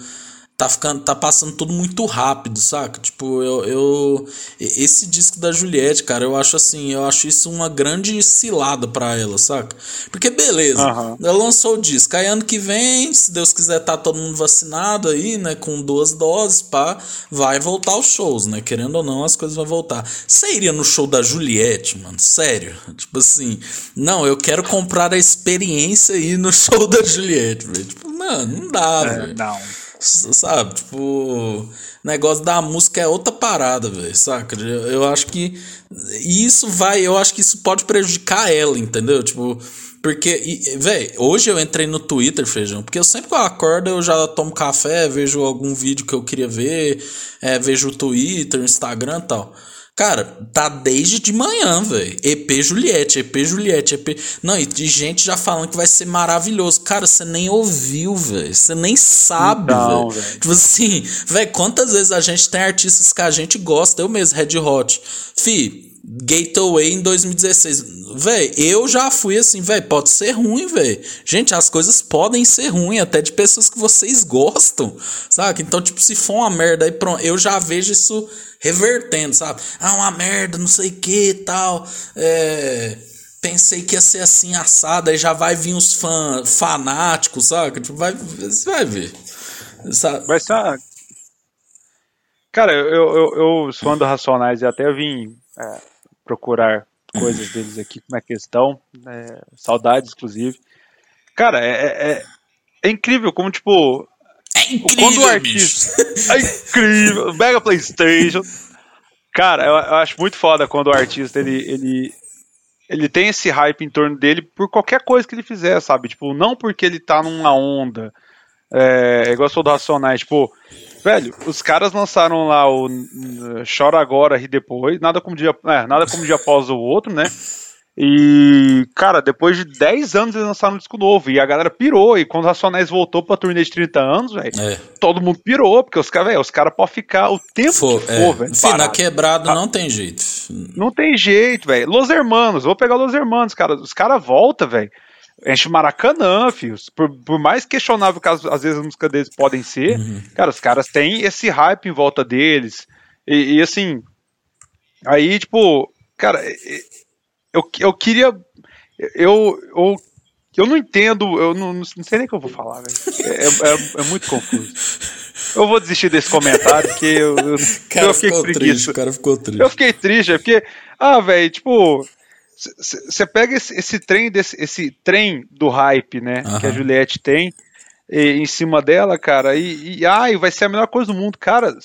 tá ficando tá passando tudo muito rápido, saca? Tipo, eu, eu esse disco da Juliette, cara, eu acho assim, eu acho isso uma grande cilada para ela, saca? Porque beleza, uhum. ela lançou o disco, aí ano que vem, se Deus quiser tá todo mundo vacinado aí, né, com duas doses, pá, vai voltar aos shows, né? Querendo ou não, as coisas vão voltar. Você iria no show da Juliette, mano? Sério? Tipo assim, não, eu quero comprar a experiência aí no show da Juliette, velho. Tipo, mano, não dá, é, velho. Não. Sabe? Tipo, negócio da música é outra parada, velho, saca? Eu, eu acho que isso vai, eu acho que isso pode prejudicar ela, entendeu? Tipo, porque, velho, hoje eu entrei no Twitter, feijão, porque eu sempre que eu acordo eu já tomo café, vejo algum vídeo que eu queria ver, é, vejo o Twitter, Instagram e tal. Cara, tá desde de manhã, velho. EP Juliette, EP Juliette, EP. Não, e de gente já falando que vai ser maravilhoso. Cara, você nem ouviu, velho. Você nem sabe, velho. Tipo assim, velho, quantas vezes a gente tem artistas que a gente gosta, eu mesmo, Red Hot. Fi, Gateway em 2016. Véi, eu já fui assim, véi, pode ser ruim, véi. Gente, as coisas podem ser ruins, até de pessoas que vocês gostam, sabe? Então, tipo, se for uma merda aí, pronto, eu já vejo isso revertendo, sabe? Ah, uma merda, não sei o que tal. É, pensei que ia ser assim assado, aí já vai vir os fã, fanáticos, sabe? Tipo, vai, você vai ver. Sabe? Vai ser. Cara, eu, eu, eu sou do Racionais e até vim é, procurar coisas deles aqui, como é que estão. É, saudades, inclusive. Cara, é, é, é, é incrível como, tipo, é incrível, Quando o artista. é incrível. Mega PlayStation. Cara, eu, eu, acho muito foda quando o artista ele, ele, ele tem esse hype em torno dele por qualquer coisa que ele fizer, sabe? Tipo, não porque ele tá numa onda. É, é igual sou do Racionais, tipo, velho, os caras lançaram lá o Chora Agora e Depois, nada como dia, é, nada como dia após o outro, né? E, cara, depois de 10 anos eles lançaram um disco novo. E a galera pirou. E quando o Racionais voltou pra turnê de 30 anos, velho, é. todo mundo pirou. Porque os caras, os caras podem ficar o tempo for, que for, é. velho. Na quebrada ah, não tem jeito. Não tem jeito, velho. Los Hermanos, vou pegar Los Hermanos, cara. Os caras voltam, velho. Enche Maracanã, filhos. Por, por, mais questionável que às, às vezes as músicas deles podem ser, uhum. cara, os caras têm esse hype em volta deles. E, e assim. Aí, tipo, cara, eu, eu queria. Eu, eu, eu não entendo, eu não, não sei nem o que eu vou falar, velho. É, é, é, muito confuso. Eu vou desistir desse comentário, porque eu, eu, cara eu fiquei ficou triste, o cara ficou triste. Eu fiquei triste, é porque, ah, velho, tipo, você pega esse, esse trem desse, esse trem do hype, né, que a Juliette tem, e, em cima dela, cara, e, e ai, vai ser a melhor coisa do mundo, cara.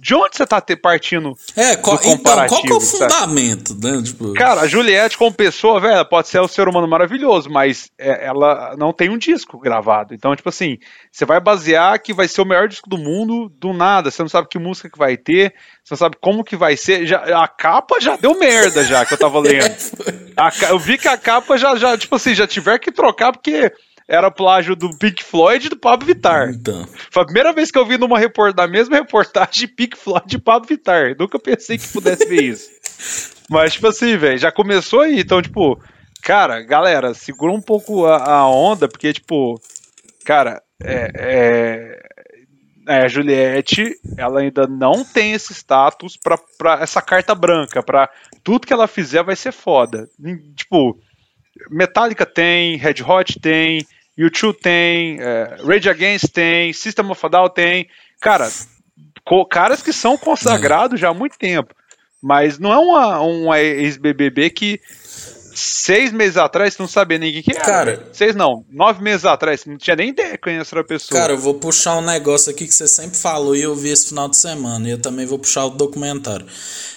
De onde você tá te partindo? É, qual, então, qual que é o fundamento, sabe? né? Tipo... Cara, a Juliette, como pessoa, velho, pode ser um ser humano maravilhoso, mas é, ela não tem um disco gravado. Então, tipo assim, você vai basear que vai ser o melhor disco do mundo do nada. Você não sabe que música que vai ter, você não sabe como que vai ser. Já, a capa já deu merda, já, que eu tava lendo. A, eu vi que a capa já, já, tipo assim, já tiver que trocar, porque era plágio do Pink Floyd e do Pablo Vittar. Então. Foi a primeira vez que eu vi numa report da mesma reportagem Pink Floyd e Pablo Vittar. Nunca pensei que pudesse ver isso. Mas, tipo assim, velho, já começou aí. Então, tipo, cara, galera, segura um pouco a, a onda, porque, tipo, cara, é, é, é, a Juliette, ela ainda não tem esse status pra, pra essa carta branca, pra tudo que ela fizer vai ser foda. Tipo, Metallica tem, Red Hot tem, U2 tem, é, Rage Against tem, System of a Down tem. Cara, caras que são consagrados já há muito tempo. Mas não é uma, uma ex-BBB que seis meses atrás você não sabia ninguém que era. Cara, seis não, nove meses atrás não tinha nem ideia de conhecer a pessoa. Cara, eu vou puxar um negócio aqui que você sempre falou e eu vi esse final de semana. E eu também vou puxar o documentário.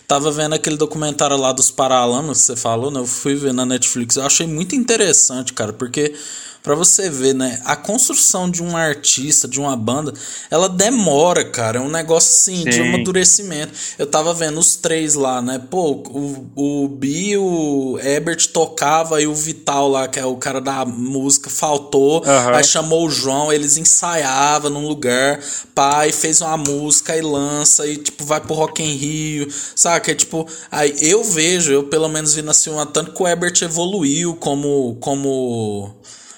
Tava vendo aquele documentário lá dos Paralamas que você falou, né? Eu fui ver na Netflix. Eu achei muito interessante, cara, porque para você ver, né? A construção de um artista, de uma banda, ela demora, cara. É um negócio assim, Sim. de amadurecimento. Eu tava vendo os três lá, né? Pô, o, o Bi, o Ebert tocava e o Vital lá, que é o cara da música, faltou. Uhum. Aí chamou o João, eles ensaiavam num lugar, pai fez uma música e lança, e tipo, vai pro Rock in Rio, saca? É, tipo, aí eu vejo, eu pelo menos vi assim, uma, tanto que o Ebert evoluiu como. como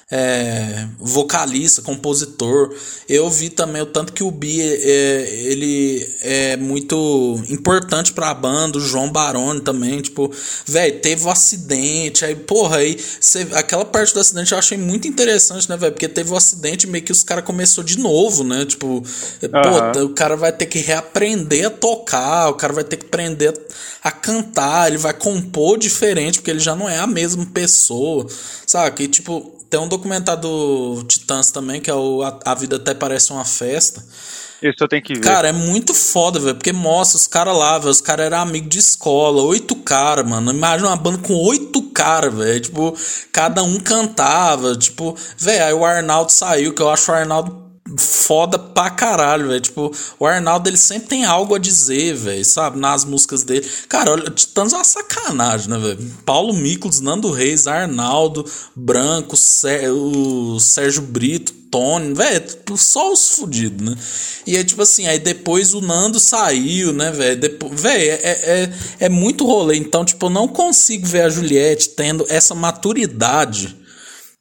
é, vocalista, compositor. Eu vi também o tanto que o Bi é, ele é muito importante pra banda, o João Baroni também, tipo, velho, teve um acidente, aí, porra, aí cê, aquela parte do acidente eu achei muito interessante, né, velho, porque teve um acidente meio que os caras começou de novo, né, tipo, uhum. pô, o cara vai ter que reaprender a tocar, o cara vai ter que aprender a, a cantar, ele vai compor diferente, porque ele já não é a mesma pessoa, sabe? E, tipo, tem um documentário do Titãs também, que é o A, a Vida Até Parece Uma Festa. Isso eu tenho que ver. Cara, é muito foda, velho. Porque mostra os caras lá, velho. Os caras eram amigos de escola. Oito caras, mano. Imagina uma banda com oito caras, velho. Tipo, cada um cantava. Tipo, velho, aí o Arnaldo saiu, que eu acho o Arnaldo foda pra caralho, velho. Tipo, o Arnaldo ele sempre tem algo a dizer, velho, sabe? Nas músicas dele. Cara, olha, Titãs é uma sacanagem, né, velho? Paulo Miklos, Nando Reis, Arnaldo, Branco, o Sérgio Brito, Tony, velho, só os fudidos, né? E é tipo assim, aí depois o Nando saiu, né, velho? Velho, é, é, é muito rolê. Então, tipo, eu não consigo ver a Juliette tendo essa maturidade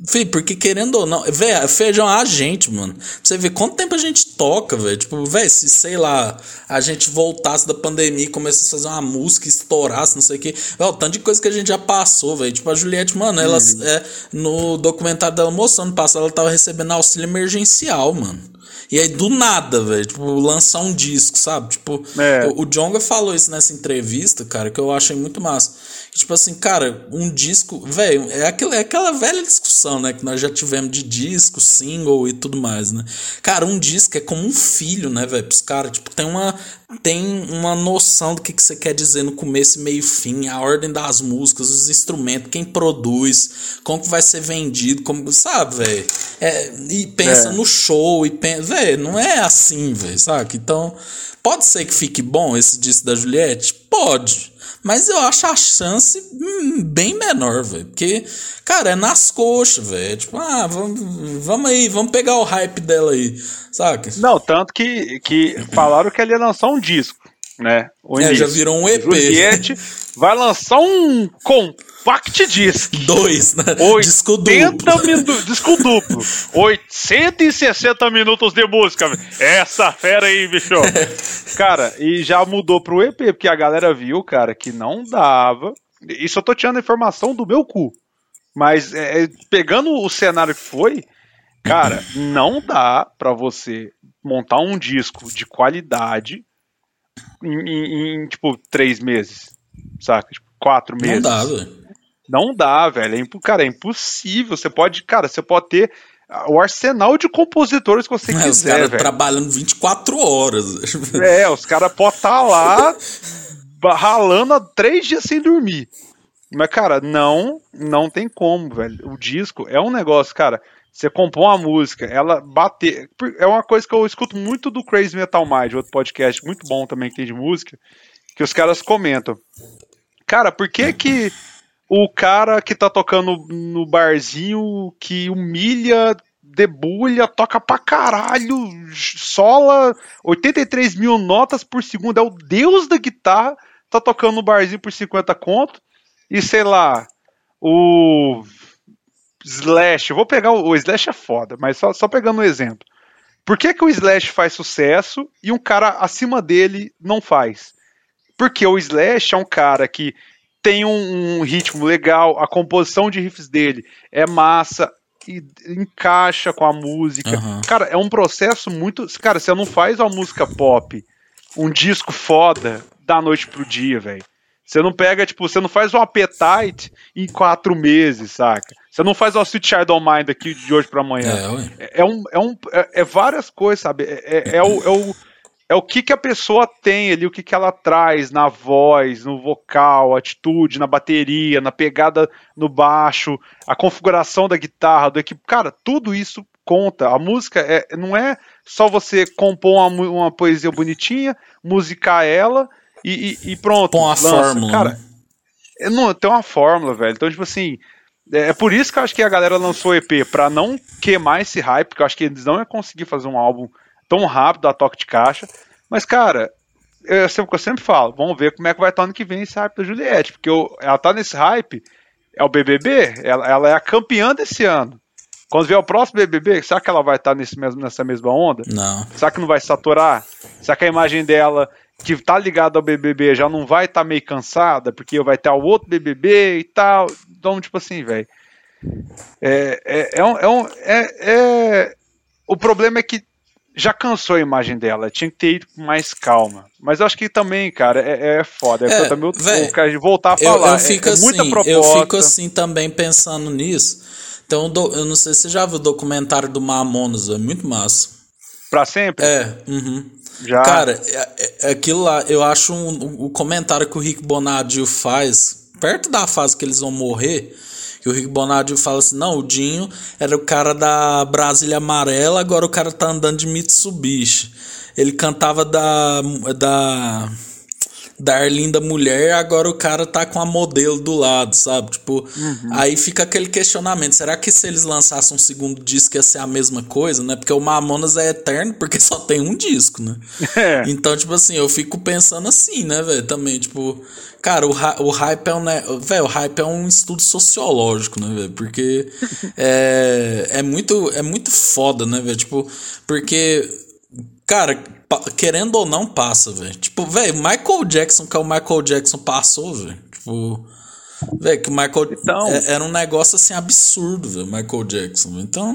Fih, porque querendo ou não, velho, feijão a gente, mano. Você vê quanto tempo a gente toca, velho. Tipo, velho, se sei lá, a gente voltasse da pandemia e começasse a fazer uma música, estourasse, não sei o quê. Velho, tanto de coisa que a gente já passou, velho. Tipo, a Juliette, mano, ela uhum. é, no documentário dela mostrando passado, ela tava recebendo auxílio emergencial, mano. E aí, do nada, velho, tipo, lançar um disco, sabe? Tipo, é. o, o Jonga falou isso nessa entrevista, cara, que eu achei muito massa tipo assim, cara, um disco, velho, é, aquela, é aquela velha discussão, né, que nós já tivemos de disco, single e tudo mais, né? Cara, um disco é como um filho, né, velho, pros caras, tipo, tem uma tem uma noção do que, que você quer dizer no começo e meio fim, a ordem das músicas, os instrumentos, quem produz, como que vai ser vendido, como, sabe, velho? É, e pensa é. no show e pensa, velho, não é assim, velho, sabe? Então, pode ser que fique bom esse disco da Juliette? Pode. Mas eu acho a chance hum, bem menor, velho. Porque, cara, é nas coxas, velho. Tipo, ah, vamos, vamos aí, vamos pegar o hype dela aí, saca? Não, tanto que, que falaram que ela ia lançar um disco, né? O é, já virou um EP. Juliette vai lançar um compact disc. Dois, né? Disco duplo. Minu... Disco duplo. 860 minutos de música. Essa fera aí, bicho. cara, e já mudou pro EP, porque a galera viu, cara, que não dava. Isso eu tô tirando a informação do meu cu. Mas é, é pegando o cenário que foi, cara, não dá para você montar um disco de qualidade em, em, em, tipo, três meses. Saca? Tipo, quatro meses. Não dá, velho. Não dá, velho. É, cara, é impossível. Você pode, cara, você pode ter o arsenal de compositores que você é, quiser, os caras trabalhando 24 horas. É, os caras podem estar tá lá ralando há três dias sem dormir. Mas, cara, não, não tem como, velho. O disco é um negócio, cara. Você compõe uma música, ela bater. É uma coisa que eu escuto muito do Crazy Metal Mind, outro podcast muito bom também que tem de música, que os caras comentam. Cara, por que que o cara que tá tocando no barzinho, que humilha, debulha, toca pra caralho, sola 83 mil notas por segundo, é o deus da guitarra, tá tocando no barzinho por 50 conto, e sei lá, o Slash, vou pegar o, o Slash é foda, mas só, só pegando um exemplo. Por que, que o Slash faz sucesso e um cara acima dele não faz? Porque o Slash é um cara que tem um, um ritmo legal, a composição de riffs dele é massa, e encaixa com a música. Uhum. Cara, é um processo muito. Cara, você não faz uma música pop, um disco foda da noite pro dia, velho. Você não pega, tipo, você não faz um appetite em quatro meses, saca? Você não faz uma Sweet Child of Mind aqui de hoje para amanhã. É, é, é, um, é, um, é, é, várias coisas, sabe? É, é, é, o, é, o, é o que, que a pessoa tem ali, o que, que ela traz na voz, no vocal, atitude, na bateria, na pegada no baixo, a configuração da guitarra, do equipe. Cara, tudo isso conta. A música é, não é só você compor uma, uma poesia bonitinha, musicar ela e, e, e pronto. Põe uma fórmula. Cara, né? É, não, tem uma fórmula, velho. Então, tipo assim, é, é por isso que eu acho que a galera lançou o EP, pra não queimar esse hype, porque eu acho que eles não iam conseguir fazer um álbum tão rápido a toque de caixa. Mas, cara, eu sempre, eu sempre falo, vamos ver como é que vai estar ano que vem esse hype da Juliette, porque eu, ela tá nesse hype, é o BBB, ela, ela é a campeã desse ano. Quando vier o próximo BBB, será que ela vai estar nesse mesmo, nessa mesma onda? Não. Será que não vai saturar? Será que a imagem dela que tá ligado ao BBB já não vai estar tá meio cansada, porque vai ter o outro BBB e tal. Então, tipo assim, velho. É, é, é, um, é, um, é, é, O problema é que já cansou a imagem dela, tinha que ter ido com mais calma. Mas eu acho que também, cara, é, é foda. É, é também véio, voltar a falar. Eu, eu fico é, é assim, eu fico assim também pensando nisso. Então, eu não sei se você já viu o documentário do Mamonas, é muito massa. Pra sempre? É, uhum. Já. Cara, é, é, aquilo lá, eu acho um, o comentário que o Rick Bonadio faz, perto da fase que eles vão morrer, que o Rick Bonadio fala assim: não, o Dinho era o cara da Brasília Amarela, agora o cara tá andando de Mitsubishi. Ele cantava da. da da Arlinda mulher, agora o cara tá com a modelo do lado, sabe? Tipo, uhum. aí fica aquele questionamento: será que se eles lançassem um segundo disco ia ser a mesma coisa, né? Porque o Mamonas é eterno porque só tem um disco, né? É. Então, tipo assim, eu fico pensando assim, né, velho? Também, tipo, cara, o, o hype é um. Né, velho, o hype é um estudo sociológico, né, velho? Porque é, é, muito, é muito foda, né, velho? Tipo, porque. Cara, querendo ou não, passa, velho. Tipo, velho, Michael Jackson, que é o Michael Jackson, passou, velho. Tipo. Velho, que o Michael. Então, é, era um negócio assim absurdo, velho, Michael Jackson. Então.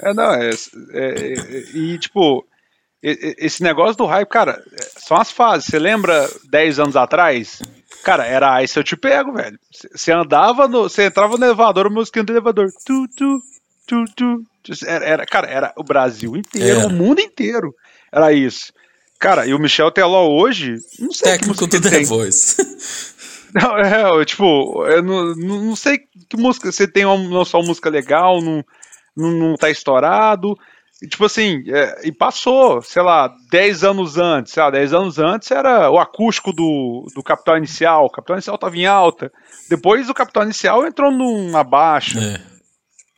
É, não, é. é, é e, tipo, esse negócio do hype, cara, são as fases. Você lembra 10 anos atrás? Cara, era aí se eu te pego, velho. Você andava no. Você entrava no elevador, o musiquinho do elevador. Tu, tu, tu, tu. Era, era, cara, era o Brasil inteiro, é. o mundo inteiro. Era isso. Cara, e o Michel Teló hoje, não sei Técnico que do The Voice. Não, é, tipo, eu não, não sei que música você tem uma, não só uma música legal, não, não, não tá estourado. E, tipo assim, é, e passou, sei lá, 10 anos antes, sei lá, 10 anos antes era o acústico do, do Capital Inicial, o Capital Inicial tava em alta. Depois o Capital Inicial entrou numa baixa. É.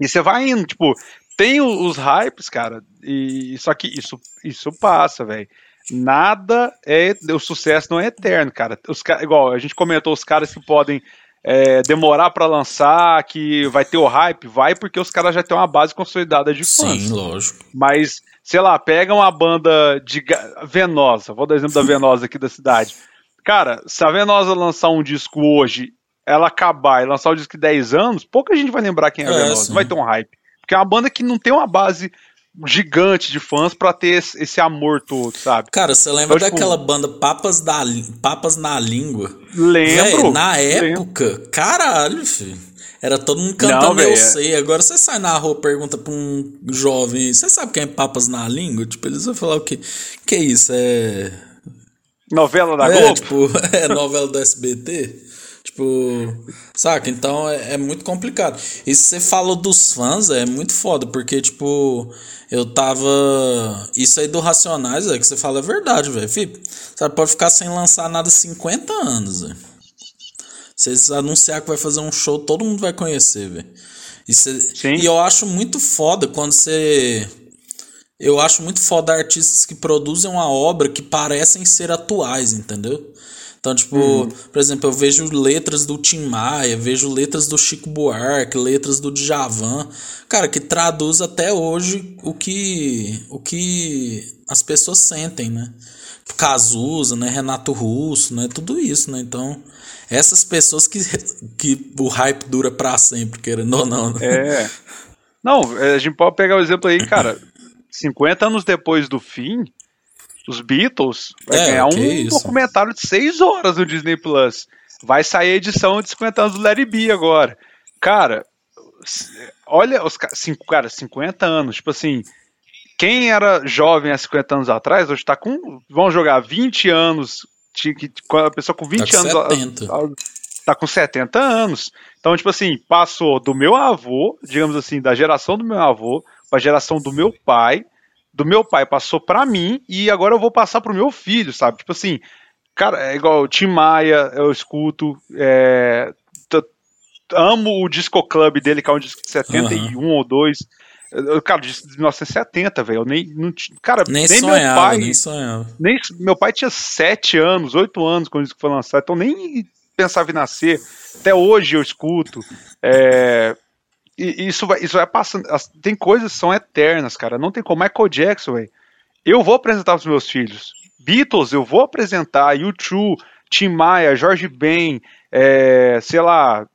E você vai indo, tipo, tem os hypes, cara, e só que isso, isso passa, velho. Nada é. O sucesso não é eterno, cara. Os, igual a gente comentou, os caras que podem é, demorar para lançar, que vai ter o hype, vai porque os caras já têm uma base consolidada de fãs. Sim, lógico. Mas, sei lá, pega uma banda de Venosa, vou dar exemplo da Venosa aqui da cidade. Cara, se a Venosa lançar um disco hoje, ela acabar e lançar o disco de 10 anos, pouca gente vai lembrar quem é a é, Venosa. Sim. Vai ter um hype. Porque é uma banda que não tem uma base gigante de fãs para ter esse, amor todo, sabe? Cara, você lembra então, tipo, daquela banda Papas, da, Papas na Língua? Lembro. Véi, na época, lembro. caralho, filho. Era todo mundo cantando não, eu sei. Agora você sai na rua pergunta pra um jovem, você sabe quem é Papas na Língua? Tipo, eles vão falar o quê? Que é isso? É. Novela da é, Globo? Tipo, é novela do SBT? Tipo, saca? Então é, é, muito complicado. E se você falou dos fãs, é muito foda, porque, tipo, eu tava. Isso aí do Racionais, é que você fala é verdade, velho. Você pode ficar sem lançar nada 50 anos, velho. Vocês anunciar que vai fazer um show, todo mundo vai conhecer, velho. E, e eu acho muito foda quando você. Eu acho muito foda artistas que produzem uma obra que parecem ser atuais, entendeu? Então, tipo, uhum. por exemplo, eu vejo letras do Tim Maia, vejo letras do Chico Buarque, letras do Djavan, cara, que traduz até hoje o que o que as pessoas sentem, né? Cazuza, né, Renato Russo, né, tudo isso, né? Então, essas pessoas que, que o hype dura para sempre, querendo ou não. Né? É. Não, é, a gente pode pegar o exemplo aí, cara. 50 anos depois do fim, os Beatles vai é, ganhar um isso? documentário de 6 horas no Disney Plus. Vai sair a edição de 50 anos do Larry B agora. Cara, olha os cinco, cara, 50 anos, tipo assim, quem era jovem há 50 anos atrás, hoje tá com, vão jogar 20 anos a pessoa com 20 tá anos. Tá com 70 anos. Então, tipo assim, passou do meu avô, digamos assim, da geração do meu avô, pra geração do meu pai, do meu pai passou para mim e agora eu vou passar pro meu filho, sabe? Tipo assim, cara, é igual o Tim Maia, eu escuto, é, amo o Disco Club dele, que é um disco de 71 uhum. ou 2. Cara, de 1970, velho. Nem, não, cara, nem, nem sonhava, meu pai. Nem sonhava. Nem, meu pai tinha 7 anos, 8 anos quando isso foi lançado, então nem pensava em nascer. Até hoje eu escuto. É, e isso vai, isso vai passando. Tem coisas que são eternas, cara. Não tem como. Michael Jackson, velho. Eu vou apresentar os meus filhos. Beatles, eu vou apresentar. YouTube, Tim Maia, Jorge Ben, é, sei lá.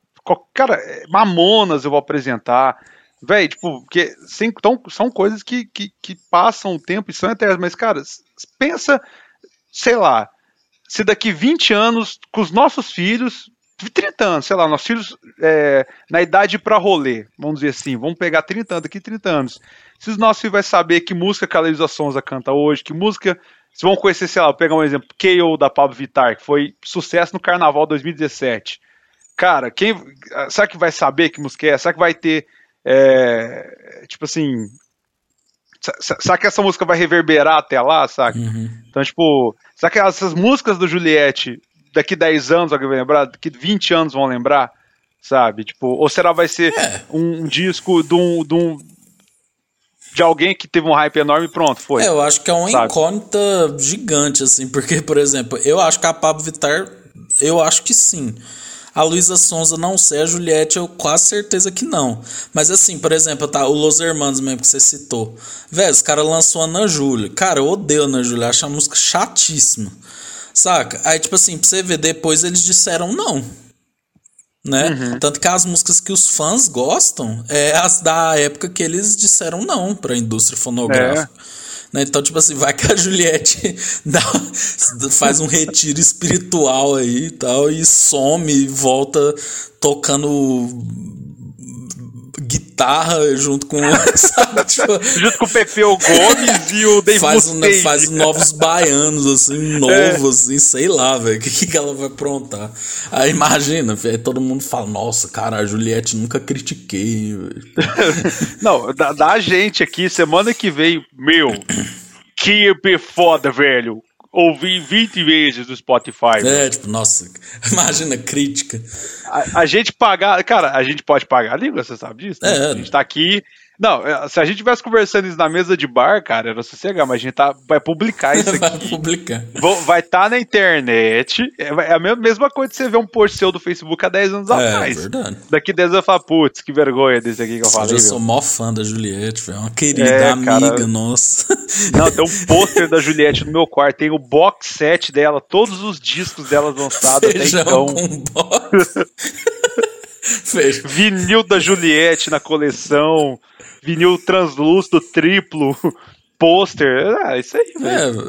Cara, Mamonas eu vou apresentar. Véi, tipo, porque então, são coisas que, que, que passam o tempo e são eternas, mas, cara, pensa, sei lá, se daqui 20 anos, com os nossos filhos, 30 anos, sei lá, nossos filhos é, na idade para rolê, vamos dizer assim, vamos pegar 30 anos, daqui 30 anos. Se os nossos filhos vai saber que música que a Luísa Sonza canta hoje, que música. Se vão conhecer, sei lá, vou pegar um exemplo, KO da Pablo Vittar, que foi sucesso no Carnaval 2017. Cara, quem. Será que vai saber que música é? Será que vai ter é, tipo assim. Será que essa música vai reverberar até lá, saca? Uhum. Então, tipo, será que essas músicas do Juliette, daqui 10 anos alguém vai lembrar? Daqui 20 anos vão lembrar? Sabe? Tipo, ou será vai ser é. um, um, disco de um, de um, de alguém que teve um hype enorme e pronto, foi. É, eu acho que é uma sabe? incógnita gigante, assim, porque, por exemplo, eu acho que a Pablo Vittar, eu acho que sim. A Luísa Sonza não sei, a Juliette eu quase certeza que não. Mas assim, por exemplo, tá, o Los Hermanos mesmo que você citou. Velho, os caras lançou a Ana Júlia. Cara, eu odeio a Ana Júlia, acho a música chatíssima. Saca? Aí, tipo assim, pra você ver, depois eles disseram não. Né? Uhum. Tanto que as músicas que os fãs gostam é as da época que eles disseram não pra indústria fonográfica. É. Né? Então, tipo assim, vai que a Juliette dá, faz um retiro espiritual aí e tal, e some e volta tocando guitarra junto com sabe, tipo, junto com o Pepeu Gomes e o Dave faz, faz novos baianos assim novos é. assim sei lá velho o que, que ela vai aprontar? Aí imagina véio, todo mundo fala nossa cara a Juliette nunca critiquei não da, da gente aqui semana que vem meu que foda velho ouvi 20 vezes do Spotify. É, tipo, nossa, imagina crítica. A, a, gente pagar, cara, a gente pode pagar a língua, você sabe disso? Né? É. A gente tá aqui não, é, se a gente tivesse conversando isso na mesa de bar, cara, era sossegar, mas a gente tá, vai publicar isso aqui. vai publicar. Vai estar tá na internet. É, é a mesma coisa que você ver um post seu do Facebook há 10 anos é, atrás. É verdade. Daqui 10 anos eu falo, putz, que vergonha desse aqui que eu falei. Eu sou mó fã da Juliette, é uma querida é, amiga cara... nossa. Não, tem um pôster da Juliette no meu quarto, tem o box set dela, todos os discos dela lançados até então. Com box. Vinil da Juliette na coleção vinil translúcido, triplo, pôster. Ah, isso aí, velho. É.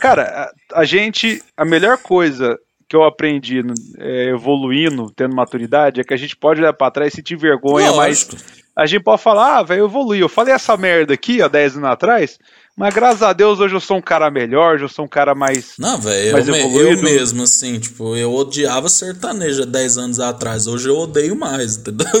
Cara, a, a, gente. A melhor coisa que eu aprendi é, evoluindo, tendo maturidade, é que a gente pode olhar pra trás e sentir vergonha, Lógico. mas a gente pode falar, ah, velho, eu evoluí. Eu falei essa merda aqui, há 10 anos atrás, mas graças a Deus hoje eu sou um cara melhor, hoje eu sou um cara mais. Não, velho, eu, eu, mesmo, assim, tipo, eu odiava sertaneja 10 anos atrás. Hoje eu odeio mais, entendeu?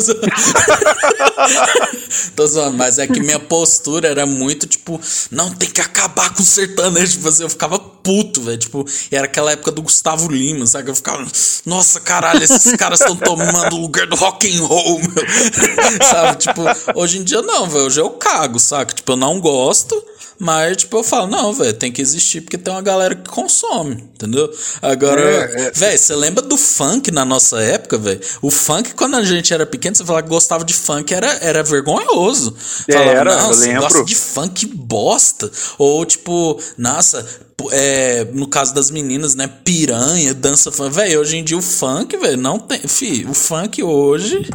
Tô zoando, mas é que minha postura era muito, tipo, não, tem que acabar com o sertanejo. Tipo assim, eu ficava puto, velho. Tipo, era aquela época do Gustavo Lima, sabe? Eu ficava, nossa, caralho, esses caras estão tomando o lugar do rock and roll, meu. sabe? Tipo, hoje em dia não, velho. Hoje eu cago, saca? Tipo, eu não gosto. Mas, tipo, eu falo, não, velho, tem que existir porque tem uma galera que consome, entendeu? Agora, é, é. velho, você lembra do funk na nossa época, velho? O funk, quando a gente era pequeno, você falava que gostava de funk, era, era vergonhoso. Falava, era, não, você gosta de funk bosta. Ou, tipo, nossa, é, no caso das meninas, né? Piranha, dança funk. Velho, hoje em dia o funk, velho, não tem. Fi, o funk hoje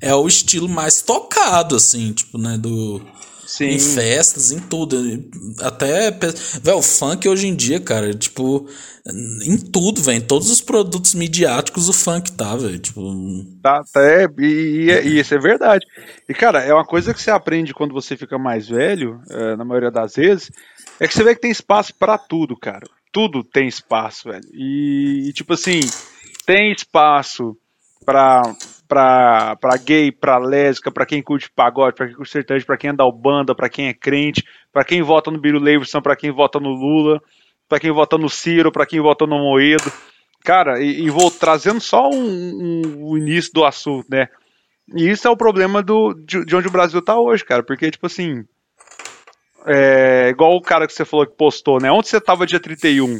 é o estilo mais tocado, assim, tipo, né? Do Sim. Em festas, em tudo. Até. Velho, o funk hoje em dia, cara, tipo. Em tudo, velho. Em todos os produtos midiáticos o funk tá, velho. Tipo. Tá, tá é, e, e, isso é verdade. E, cara, é uma coisa que você aprende quando você fica mais velho, é, na maioria das vezes, é que você vê que tem espaço para tudo, cara. Tudo tem espaço, velho. E, e tipo assim, tem espaço pra pra, pra gay, pra lésbica, pra quem curte pagode, pra quem curte sertanejo, pra quem anda ao banda, pra quem é crente, pra quem vota no Biro Leverson, pra quem vota no Lula, pra quem vota no Ciro, pra quem vota no Moedo. Cara, e, e vou trazendo só um, um, o início do assunto, né? E isso é o problema do, de, de onde o Brasil tá hoje, cara, porque, tipo assim, é, igual o cara que você falou que postou, né? Onde você tava dia 31?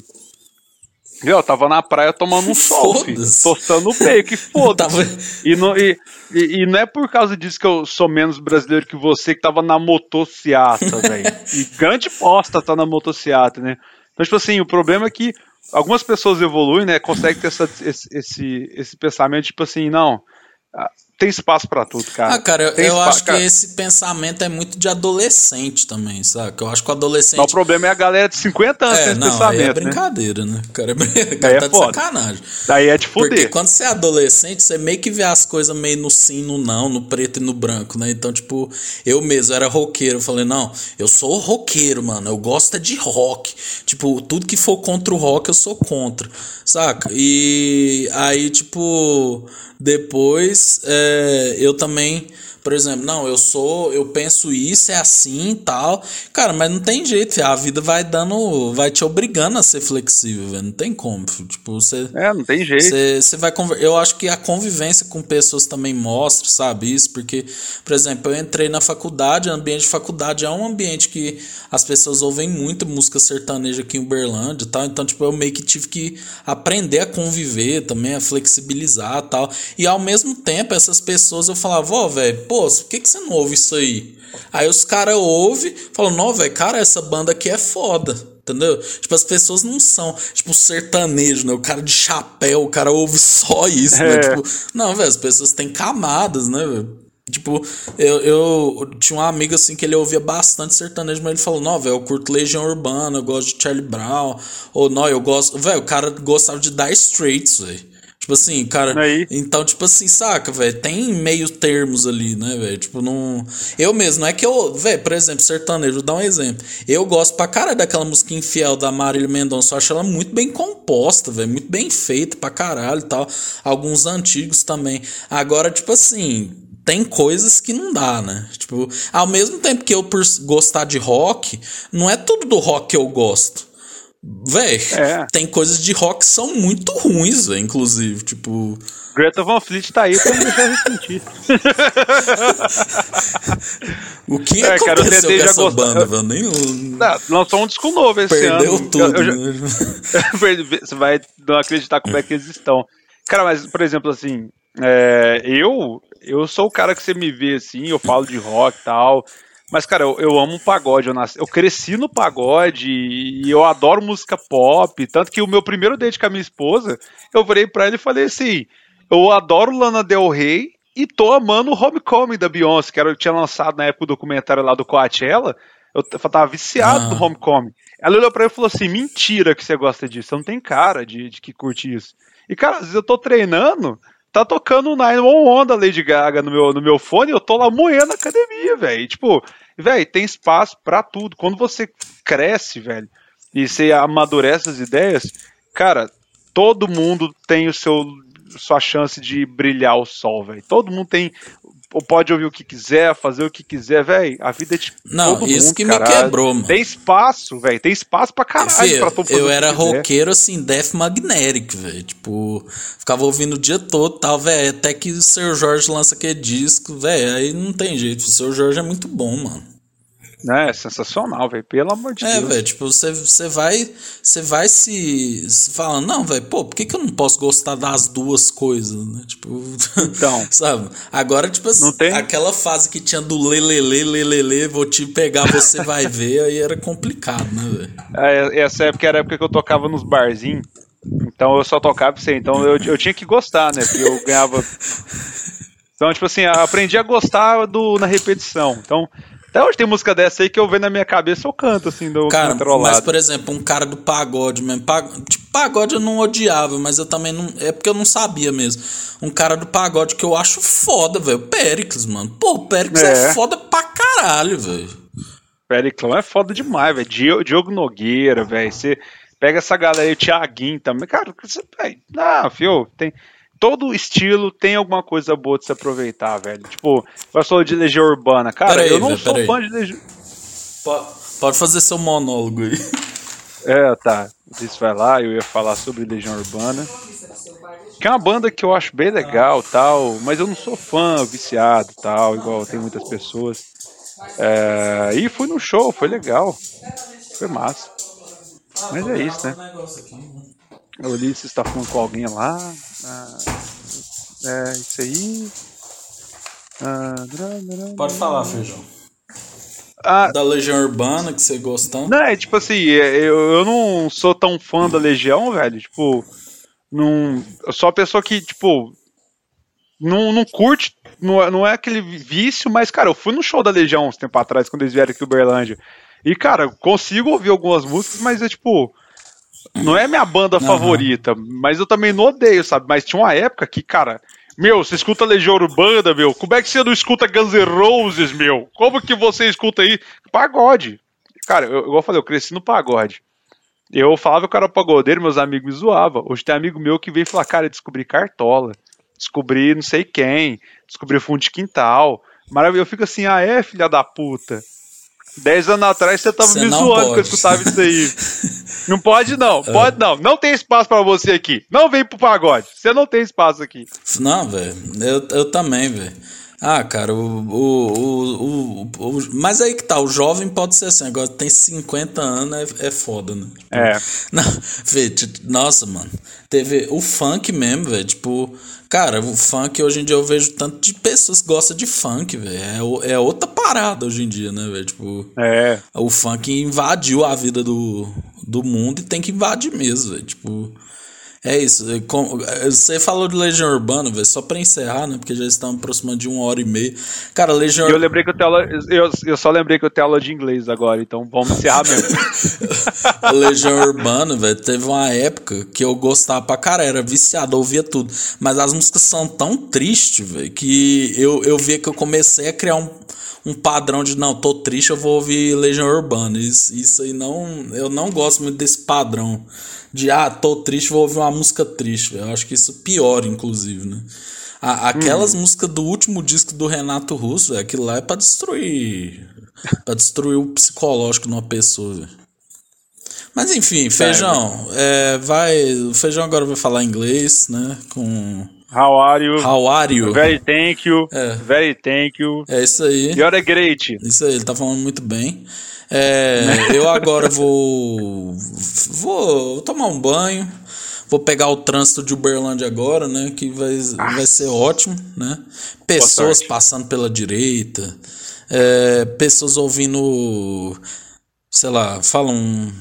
Eu tava na praia tomando um sol, filho, tostando o peito, que foda tava... e, não, e, e, e, não é por causa disso que eu sou menos brasileiro que você que tava na motociata, velho. E grande bosta tá na motociata, né? Então, tipo assim, o problema é que algumas pessoas evoluem, né? Conseguem ter essa, esse, esse, esse pensamento, tipo assim, não, tem espaço para tudo, cara. Ah, cara, eu, eu acho que esse pensamento é muito de adolescente também, sabe? Eu acho que o adolescente. Mas o problema é a galera de 50 anos é, esse não, pensamento. Aí é né? brincadeira, né? né? O cara, é, o cara tá é de sacanagem. Daí é de fuder. Porque quando você é adolescente, você meio que vê as coisas meio no sim, no não, no preto e no branco, né? Então, tipo, eu mesmo era roqueiro. Eu falei, não, eu sou roqueiro, mano. Eu gosto é de rock. Tipo, tudo que for contra o rock, eu sou contra, saca? E aí, tipo depois, é, eu também por exemplo, não, eu sou, eu penso isso, é assim e tal. Cara, mas não tem jeito, a vida vai dando, vai te obrigando a ser flexível, velho. Não tem como. Tipo, você. É, não tem jeito. Você, você vai Eu acho que a convivência com pessoas também mostra, sabe, isso, porque, por exemplo, eu entrei na faculdade, o ambiente de faculdade é um ambiente que as pessoas ouvem muito música sertaneja aqui em Uberlândia e tal. Então, tipo, eu meio que tive que aprender a conviver também, a flexibilizar e tal. E ao mesmo tempo, essas pessoas eu falava, ó, oh, velho, pô, por que, que você não ouve isso aí? Aí os caras ouvem, falam, não, velho, cara, essa banda aqui é foda. Entendeu? Tipo, as pessoas não são, tipo, sertanejo, né? O cara de chapéu, o cara ouve só isso, né? é. né? Tipo, não, velho, as pessoas têm camadas, né, velho? Tipo, eu, eu tinha um amigo assim que ele ouvia bastante sertanejo, mas ele falou: Não, velho, eu curto Legião Urbana, eu gosto de Charlie Brown. Ou não, eu gosto. Velho, o cara gostava de Dire Straits, velho. Tipo assim, cara. Aí. Então, tipo assim, saca, velho? Tem meio termos ali, né, velho? Tipo, não. Eu mesmo, não é que eu. Velho, por exemplo, sertanejo, vou dar um exemplo. Eu gosto pra caralho daquela música infiel da Marília Mendonça. Eu acho ela muito bem composta, velho. Muito bem feita pra caralho e tal. Alguns antigos também. Agora, tipo assim. Tem coisas que não dá, né? Tipo, ao mesmo tempo que eu, por gostar de rock, não é tudo do rock que eu gosto. Véi, é. tem coisas de rock que são muito ruins, véio, inclusive, tipo... Greta Van Fleet tá aí pra me deixar ressentir. o que é, aconteceu cara, com essa gost... banda, velho? Nem... Não, lançou um disco novo esse Perdeu ano. tudo. Eu, eu né? Você vai não acreditar como é que eles estão. Cara, mas, por exemplo, assim, é, eu, eu sou o cara que você me vê assim, eu falo de rock e tal, mas, cara, eu, eu amo pagode. Eu, nasci, eu cresci no pagode e eu adoro música pop. Tanto que o meu primeiro date com a minha esposa, eu virei pra ela e falei assim: eu adoro Lana Del Rey e tô amando o Homecoming da Beyoncé, que era, tinha lançado na época o documentário lá do Coachella. Eu tava viciado ah. no Homecoming. Ela olhou pra mim e falou assim: mentira que você gosta disso. Você não tem cara de, de que curte isso. E, cara, às vezes eu tô treinando, tá tocando 911 da Lady Gaga no meu, no meu fone eu tô lá moendo na academia, velho. Tipo, velho, tem espaço para tudo. Quando você cresce, velho, e você amadurece as ideias, cara, todo mundo tem o seu sua chance de brilhar o sol, velho. Todo mundo tem pode ouvir o que quiser, fazer o que quiser, velho. A vida é de Não, todo isso mundo, que caralho. me quebrou, mano. Tem espaço, velho. Tem espaço pra caralho Fê, pra todo eu era roqueiro assim, Death Magnetic, velho. Tipo, ficava ouvindo o dia todo tal, velho. Até que o Seu Jorge lança aquele disco, velho. Aí não tem jeito. O Seu Jorge é muito bom, mano. É, sensacional, velho. Pelo amor de É, Deus. velho, tipo, você, vai. Você vai se, se falando, não, velho, pô, por que, que eu não posso gostar das duas coisas, né? Tipo. Então. sabe? Agora, tipo assim, Não tem? aquela fase que tinha do lelele, lelele, vou te pegar, você vai ver, aí era complicado, né, velho? É, essa época era a época que eu tocava nos barzinhos. Então eu só tocava pra você. Então eu, eu tinha que gostar, né? Porque eu ganhava. Então, tipo assim, aprendi a gostar do, na repetição. Então, até hoje tem música dessa aí que eu vejo na minha cabeça, eu canto, assim, do Cara, mas por exemplo, um cara do pagode mesmo. pag- Tipo, pagode eu não odiava, mas eu também não. É porque eu não sabia mesmo. Um cara do pagode que eu acho foda, velho. Péricles, mano. Pô, o Péricles é, É. foda pra caralho, velho. Periclão é foda demais, velho. Diogo, Diogo Nogueira, velho. Você pega essa galera aí, o Thiaguinho também. Cara, você, véio, não, fio, tem. Todo estilo tem alguma coisa boa de se aproveitar, velho. Tipo, eu sou de Legião Urbana. Cara, Peraí, eu não velho, sou fã de Legião. Po- Pode fazer seu monólogo aí. É, tá. Isso vai lá, eu ia falar sobre Legião Urbana. Que é uma banda que eu acho bem legal, tal, mas eu não sou fã, viciado, tal, igual tem muitas pessoas. É, e fui no show, foi legal. Foi massa. Mas é isso, né? O Ulisses tá falando com alguém lá. ah, é isso aí. Ah. Pode falar, Feijão. Ah, Da Legião Urbana que você gostou. Não, é tipo assim, é, eu, eu não sou tão fã da Legião, velho. Tipo, não. Eu sou uma pessoa que, tipo. Não, não curte, não, é- não é aquele vício, mas, cara, eu fui no show da Legião uns tempo atrás, quando eles vieram aqui em Uberlândia. E, cara, eu consigo ouvir algumas músicas, mas é tipo. Não é minha banda Aham. favorita, mas eu também não odeio, sabe? Mas tinha uma época que, cara, meu, você escuta Legião Urbana, meu, como é que você não escuta Guns N' Roses, meu? Como que você escuta aí? Pagode. Cara, eu, igual eu falei, eu cresci no pagode. Eu falava que eu era pagodeiro, meus amigos me zoavam. Hoje tem amigo meu que veio falar, cara, descobri cartola, descobri não sei quem, descobri fundo de quintal. Maravilha, eu fico assim, ah é, filha da puta. Dez anos atrás você tava Você me zoando que eu escutava isso aí. Não pode não, pode não. Não tem espaço pra você aqui. Não vem pro pagode. Você não tem espaço aqui. Não, velho. Eu, eu também, velho. Ah, cara, o, o, o, Mas aí que tá, o jovem pode ser assim, agora tem 50 anos, é, é foda, né? É. Não, vê, nossa, mano. Teve o funk mesmo, velho. Tipo, cara, o funk hoje em dia eu vejo tanto de pessoas que gostam de funk, velho. É, é outra parada hoje em dia, né, velho? Tipo. É. O funk invadiu a vida do, do mundo e tem que invadir mesmo, velho. Tipo, é isso. é com- Você falou de Legião Urbana, velho, só pra encerrar, né? Porque já estamos aproximando de uma hora e meia. Cara, Legião eu lembrei que eu tenho aula. Eu, eu só lembrei que eu tenho aula de inglês agora, então vamos encerrar mesmo. Legião Urbana, velho, teve uma época que eu gostava pra cara, era viciado, ouvia tudo. Mas as músicas são tão tristes, velho, que eu, eu via que eu comecei a criar um, um padrão de não, tô triste, eu vou ouvir Legião Urbana. Isso, isso aí não. Eu não gosto muito desse padrão. De ah, tô triste, vou ouvir uma música triste. Eu acho que isso piora, inclusive, né? A- aquelas músicas do último disco do Renato Russo, velho, aquilo lá é pra destruir. pra destruir o psicológico de uma pessoa, velho. Mas enfim, feijão, é, vai. O feijão agora vai falar inglês, né? Com How are you? How are you? Very thank you. É. Very thank you. É isso aí. You're great. Isso aí, ele tá falando muito bem. É, eu agora vou, vou tomar um banho. Vou pegar o trânsito de Uberlândia agora, né? Que vai, vai ser ótimo, né? Pessoas passando pela direita, é, pessoas ouvindo, sei lá, falam.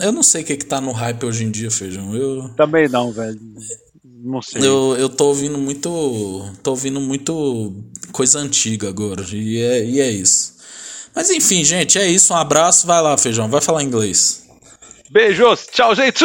Eu não sei o que, que tá no hype hoje em dia, feijão. Eu, Também não, velho. Não sei. eu, eu tô ouvindo muito. tô ouvindo muito coisa antiga agora. E é, e é isso. Mas enfim, gente, é isso. Um abraço. Vai lá, feijão. Vai falar inglês. Beijos. Tchau, gente.